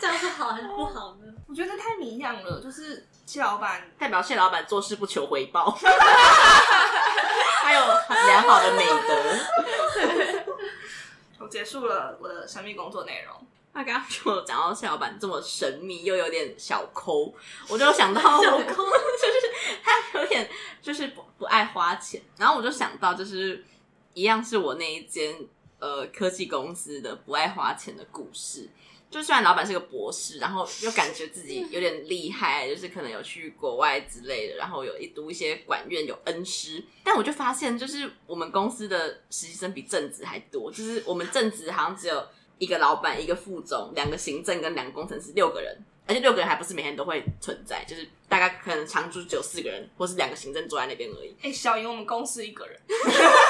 Speaker 3: 这样是好还是不好呢？
Speaker 2: 我觉得太迷样了，就是谢老板
Speaker 1: 代表谢老板做事不求回报，还有良好的美德。
Speaker 2: 我结束了我的神秘工作内容。
Speaker 1: 他刚刚就讲到谢老板这么神秘又有点小抠，我就想到
Speaker 3: 小抠
Speaker 1: 就是他有点就是不不爱花钱，然后我就想到就是一样是我那一间呃科技公司的不爱花钱的故事。就虽然老板是个博士，然后又感觉自己有点厉害，就是可能有去国外之类的，然后有一读一些管院有恩师，但我就发现就是我们公司的实习生比正职还多，就是我们正职好像只有。一个老板，一个副总，两个行政跟两个工程师，六个人，而且六个人还不是每天都会存在，就是大概可能常驻只有四个人，或是两个行政坐在那边而已。
Speaker 2: 哎、欸，小莹我们公司一个人，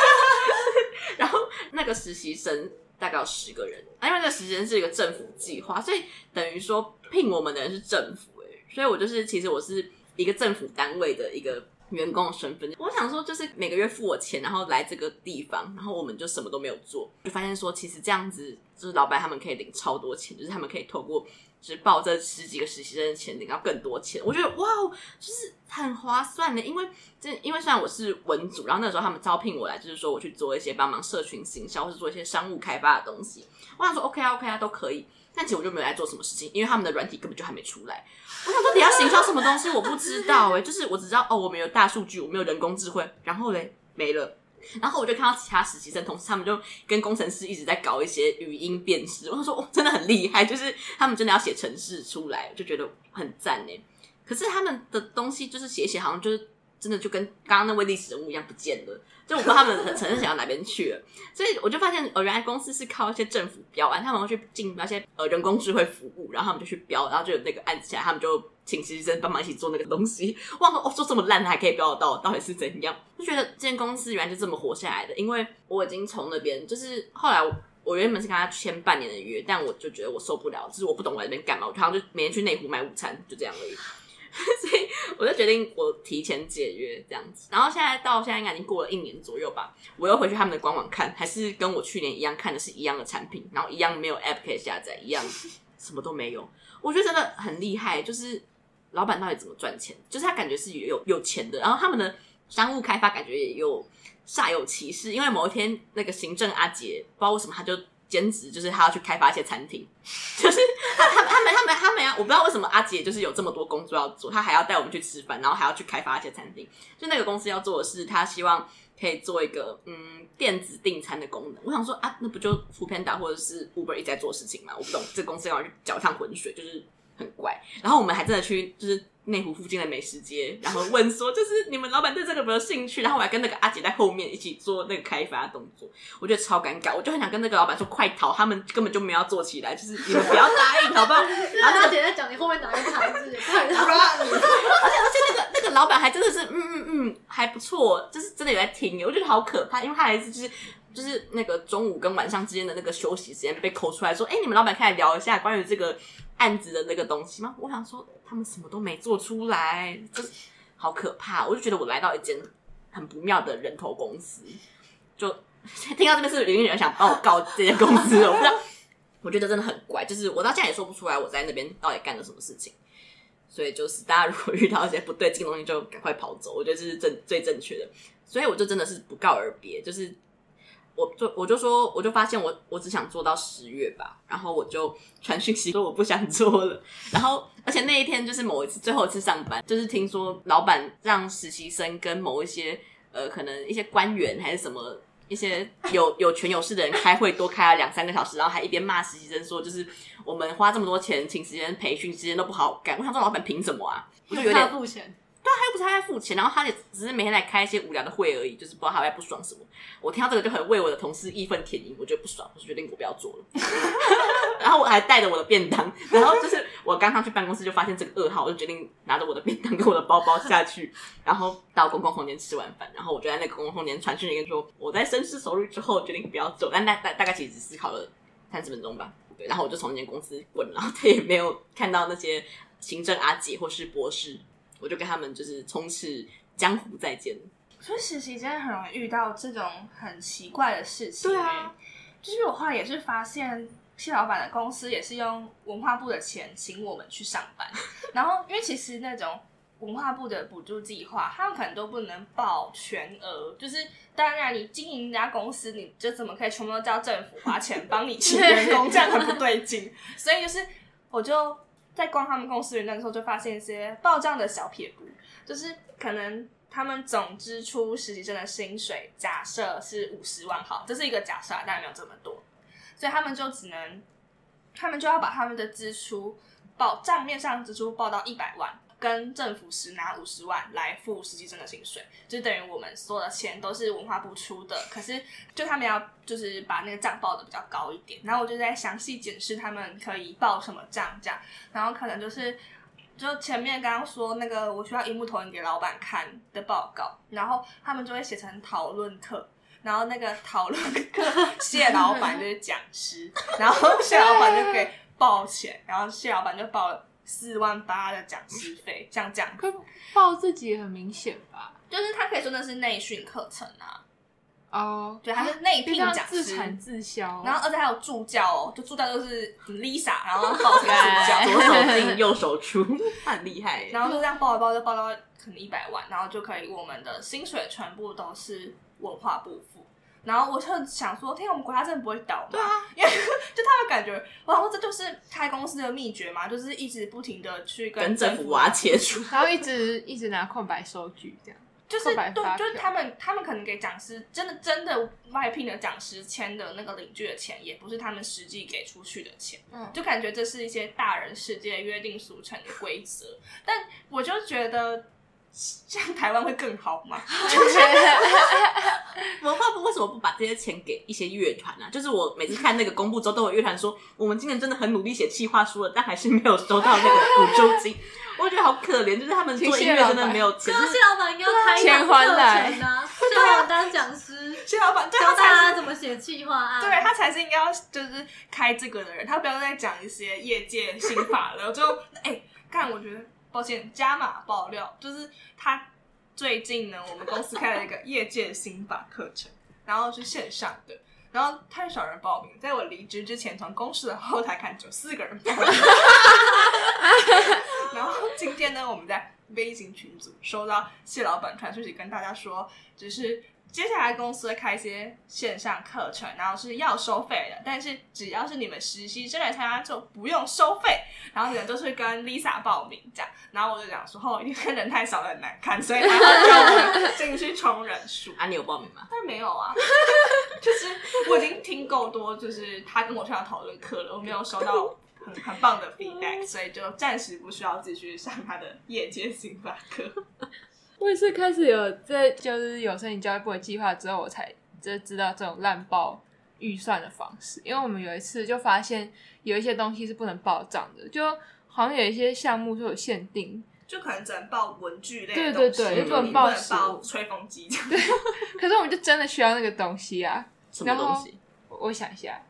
Speaker 1: 然后那个实习生大概有十个人，啊，因为那个实习生是一个政府计划，所以等于说聘我们的人是政府，哎，所以我就是其实我是一个政府单位的一个。员工的身份，我想说就是每个月付我钱，然后来这个地方，然后我们就什么都没有做，就发现说其实这样子就是老板他们可以领超多钱，就是他们可以透过就是报这十几个实习生的钱领到更多钱，我觉得哇，就是很划算的，因为这因为虽然我是文组，然后那时候他们招聘我来，就是说我去做一些帮忙社群行销，或是做一些商务开发的东西，我想说 OK 啊 OK 啊都可以。但其实我就没有来做什么事情，因为他们的软体根本就还没出来。我想说，你要行销什么东西，我不知道哎、就是我只知道哦，我们有大数据，我们有人工智慧，然后嘞没了。然后我就看到其他实习生同事，他们就跟工程师一直在搞一些语音辨识。我想说，哦，真的很厉害，就是他们真的要写程式出来，就觉得很赞哎。可是他们的东西就是写写，好像就是真的就跟刚刚那位历史人物一样不见了。就我不知道他们的程式写到哪边去了，所以我就发现，呃，原来公司是靠一些政府标案，他们会去进那些呃人工智慧服务，然后他们就去标，然后就有那个案子起来，他们就请实习生帮忙一起做那个东西。哇，哦，做这么烂还可以标得到，到底是怎样？就觉得这间公司原来就这么活下来的，因为我已经从那边，就是后来我原本是跟他签半年的约，但我就觉得我受不了，就是我不懂我在那边干嘛，我好像就每天去内湖买午餐，就这样而已。所以我就决定我提前解约这样子，然后现在到现在应该已经过了一年左右吧，我又回去他们的官网看，还是跟我去年一样看的是一样的产品，然后一样没有 App 可以下载，一样什么都没有。我觉得真的很厉害，就是老板到底怎么赚钱？就是他感觉是有有钱的，然后他们的商务开发感觉也有煞有其事，因为某一天那个行政阿姐不知道为什么他就。兼职就是他要去开发一些餐厅，就是他他他们他们他们啊，我不知道为什么阿姐就是有这么多工作要做，他还要带我们去吃饭，然后还要去开发一些餐厅。就那个公司要做的是，他希望可以做一个嗯电子订餐的功能。我想说啊，那不就 f o o Panda 或者是 Uber 一直在做事情吗？我不懂这公司要去搅一趟浑水，就是很怪。然后我们还真的去就是。内湖附近的美食街，然后问说，就是你们老板对这个有没有兴趣？然后我还跟那个阿姐在后面一起做那个开发动作，我觉得超尴尬，我就很想跟那个老板说快逃，他们根本就没有要做起来，就是你们不要答应，好不好？然后
Speaker 3: 阿姐在讲你后面哪个牌子，快逃！
Speaker 1: 而且而且那个那个老板还真的是嗯嗯嗯还不错，就是真的有在听，我觉得好可怕，因为他还是就是就是那个中午跟晚上之间的那个休息时间被抠出来说，哎、你们老板可以聊一下关于这个案子的那个东西吗？我想说，他们什么都没做出来，就是好可怕。我就觉得我来到一间很不妙的人头公司，就 听到这边是不是有人想帮我告这间公司？我不知道，我觉得真的很怪，就是我到现在也说不出来我在那边到底干了什么事情。所以就是大家如果遇到一些不对劲的东西，就赶快跑走。我觉得这是正最正确的。所以我就真的是不告而别，就是我就我就说，我就发现我我只想做到十月吧，然后我就传讯息说我不想做了。然后而且那一天就是某一次最后一次上班，就是听说老板让实习生跟某一些呃可能一些官员还是什么。一些有有权有势的人开会多开了两三个小时，然后还一边骂实习生说，就是我们花这么多钱请实习生培训，时间都不好干。我想说，老板凭什么啊？我就有点
Speaker 3: 付钱。
Speaker 1: 对啊，他又不是他在付钱，然后他也只是每天来开一些无聊的会而已，就是不知道他在不爽什么。我听到这个就很为我的同事义愤填膺，我觉得不爽，我就决定我不要做了。然后我还带着我的便当，然后就是我刚上去办公室就发现这个噩耗，我就决定拿着我的便当跟我的包包下去，然后到公共空间吃完饭，然后我就在那个公共空间传讯一个说我在深思熟虑之后决定不要走，但大大大概其实只思考了三十分钟吧。对，然后我就从那间公司滚，然后他也没有看到那些行政阿姐或是博士。我就跟他们就是从此江湖再见。
Speaker 2: 所以实习真的很容易遇到这种很奇怪的事情。对啊，就是我后来也是发现，谢老板的公司也是用文化部的钱请我们去上班。然后，因为其实那种文化部的补助计划，他们可能都不能报全额。就是当然，你经营一家公司，你就怎么可以全部都叫政府花钱帮你请员工？这样很不对劲。所以就是，我就。在逛他们公司的那个时候，就发现一些报账的小撇步，就是可能他们总支出实习生的薪水假设是五十万，好，这是一个假设，当然没有这么多，所以他们就只能，他们就要把他们的支出报账面上支出报到一百万。跟政府实拿五十万来付实习生的薪水，就等于我们所有的钱都是文化部出的。可是就他们要就是把那个账报的比较高一点，然后我就在详细检视他们可以报什么账这样，然后可能就是就前面刚刚说那个我需要一幕投影给老板看的报告，然后他们就会写成讨论课，然后那个讨论课谢老板就是讲师，然后谢老板就给报钱，然后谢老板就报了。四万八的讲师费，这样讲，
Speaker 4: 可报自己也很明显吧？
Speaker 2: 就是他可以说那是内训课程啊，
Speaker 1: 哦，
Speaker 2: 对，他是内聘讲师，
Speaker 4: 自产自销，
Speaker 2: 然后而且还有助教哦，就助教都是 Lisa，然后报成助教，
Speaker 1: 左手进右手出，很厉害。
Speaker 2: 然后就这样报一报，就报到可能一百万，然后就可以我们的薪水全部都是文化部付。然后我就想说，天，我们国家真的不会倒吗？
Speaker 1: 对啊，
Speaker 2: 因为就他们感觉，哇，这就是开公司的秘诀嘛，就是一直不停的去跟政府
Speaker 1: 挖钱出，
Speaker 4: 然后一直一直拿空白收据，这样
Speaker 2: 就是对，就是他们他们可能给讲师真的真的外聘的讲师签的那个领据的钱，也不是他们实际给出去的钱，嗯，就感觉这是一些大人世界约定俗成的规则，但我就觉得。这样台湾会更好吗？
Speaker 1: 文化部为什么不把这些钱给一些乐团呢？就是我每次看那个公布之后，都有乐团说我们今年真的很努力写企划书了，但还是没有收到那个补助金。我觉得好可怜，就是他们做音乐真的没有钱。
Speaker 3: 谢老板应该要开一个课程啊，谢老板当讲师，
Speaker 2: 谢老板
Speaker 3: 教大家怎么写企划案。
Speaker 2: 对，他才是应该要就是开这个的人，他不要再讲一些业界新法了。就哎，看我觉得。抱歉，加码爆料，就是他最近呢，我们公司开了一个业界心法课程，然后是线上的，然后太少人报名，在我离职之前，从公司的后台看，就四个人报名。然后今天呢，我们在微信群组收到谢老板传讯息，跟大家说，就是。接下来公司会开一些线上课程，然后是要收费的，但是只要是你们实习生来参加就不用收费。然后你们都是跟 Lisa 报名这样，然后我就讲说，哦，因为人太少了很难看，所以他要叫我进去充人数。
Speaker 1: 啊，你有报名吗？
Speaker 2: 但没有啊，就是我已经听够多，就是他跟我去要讨论课了，我没有收到很很棒的 feedback，所以就暂时不需要继续上他的业界心法课。
Speaker 4: 我也是开始有在，就是有申请教育部的计划之后，我才就知道这种滥报预算的方式。因为我们有一次就发现有一些东西是不能报账的，就好像有一些项目是有限定，
Speaker 2: 就可能只能报文具类的东西，
Speaker 4: 对对对，就不能报吹
Speaker 2: 风机。
Speaker 4: 对，可是我们就真的需要那个东西啊，
Speaker 1: 什么东西？
Speaker 4: 我我想一下，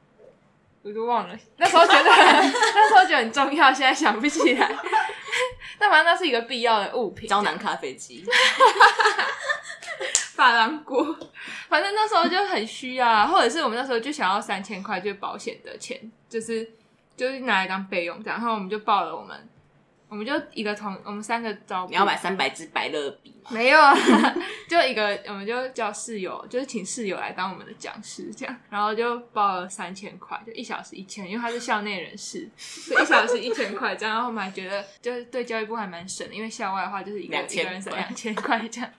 Speaker 4: 我都忘了。那时候觉得 那时候觉得很重要，现在想不起来。但反正那是一个必要的物品，
Speaker 1: 胶囊咖啡机。
Speaker 4: 珐琅锅，反正那时候就很需要啊，或者是我们那时候就想要三千块，就保险的钱，就是就是拿来当备用，然后我们就报了我们，我们就一个同我们三个招，
Speaker 1: 你要买三百支百乐笔吗？
Speaker 4: 没有啊，就一个，我们就叫室友，就是请室友来当我们的讲师，这样，然后就报了三千块，就一小时一千，因为他是校内人士，所以一小时一千块这样，然后我们还觉得就是对教育部还蛮省的，因为校外的话就是一个一个人省两千块这样。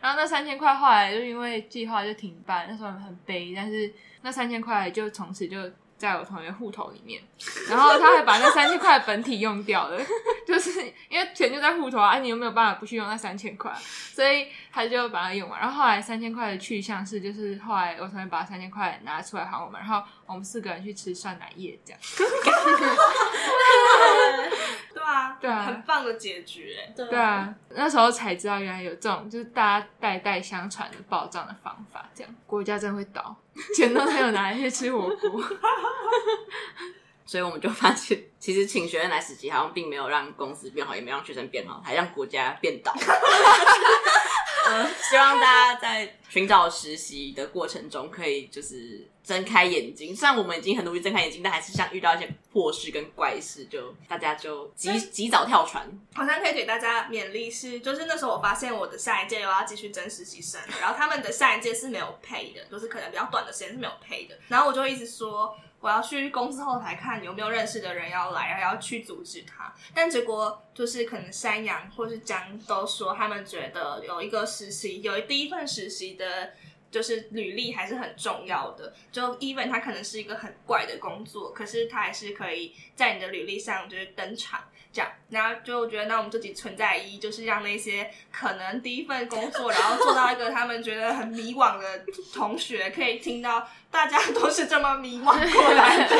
Speaker 4: 然后那三千块后来就因为计划就停办，那时候很悲，但是那三千块就从此就在我同学户头里面，然后他还把那三千块本体用掉了，就是因为钱就在户头啊，你有没有办法不去用那三千块？所以他就把它用完。然后后来三千块的去向是，就是后来我同学把三千块拿出来还我们，然后我们四个人去吃酸奶液这样。
Speaker 2: 对啊，
Speaker 4: 对啊，
Speaker 2: 很棒的结局哎。
Speaker 4: 对啊，那时候才知道原来有这种就是大家代代相传的报账的方法，这样国家真的会倒，钱都没有拿来去吃火锅。
Speaker 1: 所以我们就发现，其实请学生来实习好像并没有让公司变好，也没有让学生变好，还让国家变倒。嗯，希望大家在寻找实习的过程中，可以就是睁开眼睛。虽然我们已经很努力睁开眼睛，但还是像遇到一些破事跟怪事，就大家就及及早跳船。
Speaker 2: 好像可以给大家勉励是，就是那时候我发现我的下一届又要继续争实习生，然后他们的下一届是没有配的，就是可能比较短的时间是没有配的。然后我就一直说。我要去公司后台看有没有认识的人要来，然后要去阻止他。但结果就是可能山羊或是江都说，他们觉得有一个实习，有第一份实习的，就是履历还是很重要的。就 even 它可能是一个很怪的工作，可是它还是可以在你的履历上就是登场。这样，然后就觉得，那我们自己存在意义，就是让那些可能第一份工作，然后做到一个他们觉得很迷惘的同学，可以听到大家都是这么迷惘过来的。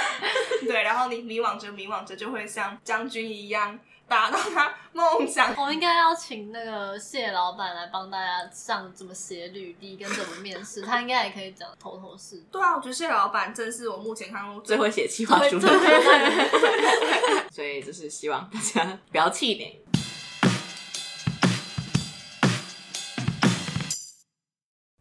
Speaker 2: 对，然后你迷惘着迷惘着，就会像将军一样。达到他梦想，
Speaker 3: 我们应该要请那个谢老板来帮大家上怎么写履历跟怎么面试，他应该也可以讲头头是。
Speaker 2: 对啊，我觉得谢老板正是我目前看过
Speaker 1: 最会写企划书的人，所以就是希望大家不要气馁。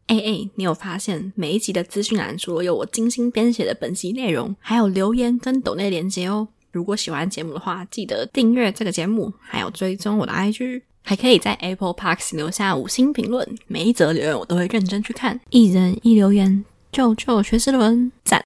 Speaker 1: 哎哎，你有发现每一集的资讯栏除了有我精心编写的本集内容，还有留言跟抖内连接哦。如果喜欢节目的话，记得订阅这个节目，还有追踪我的 IG，还可以在 Apple Park 留下五星评论，每一则留言我都会认真去看，一人一留言，救救学之伦，赞。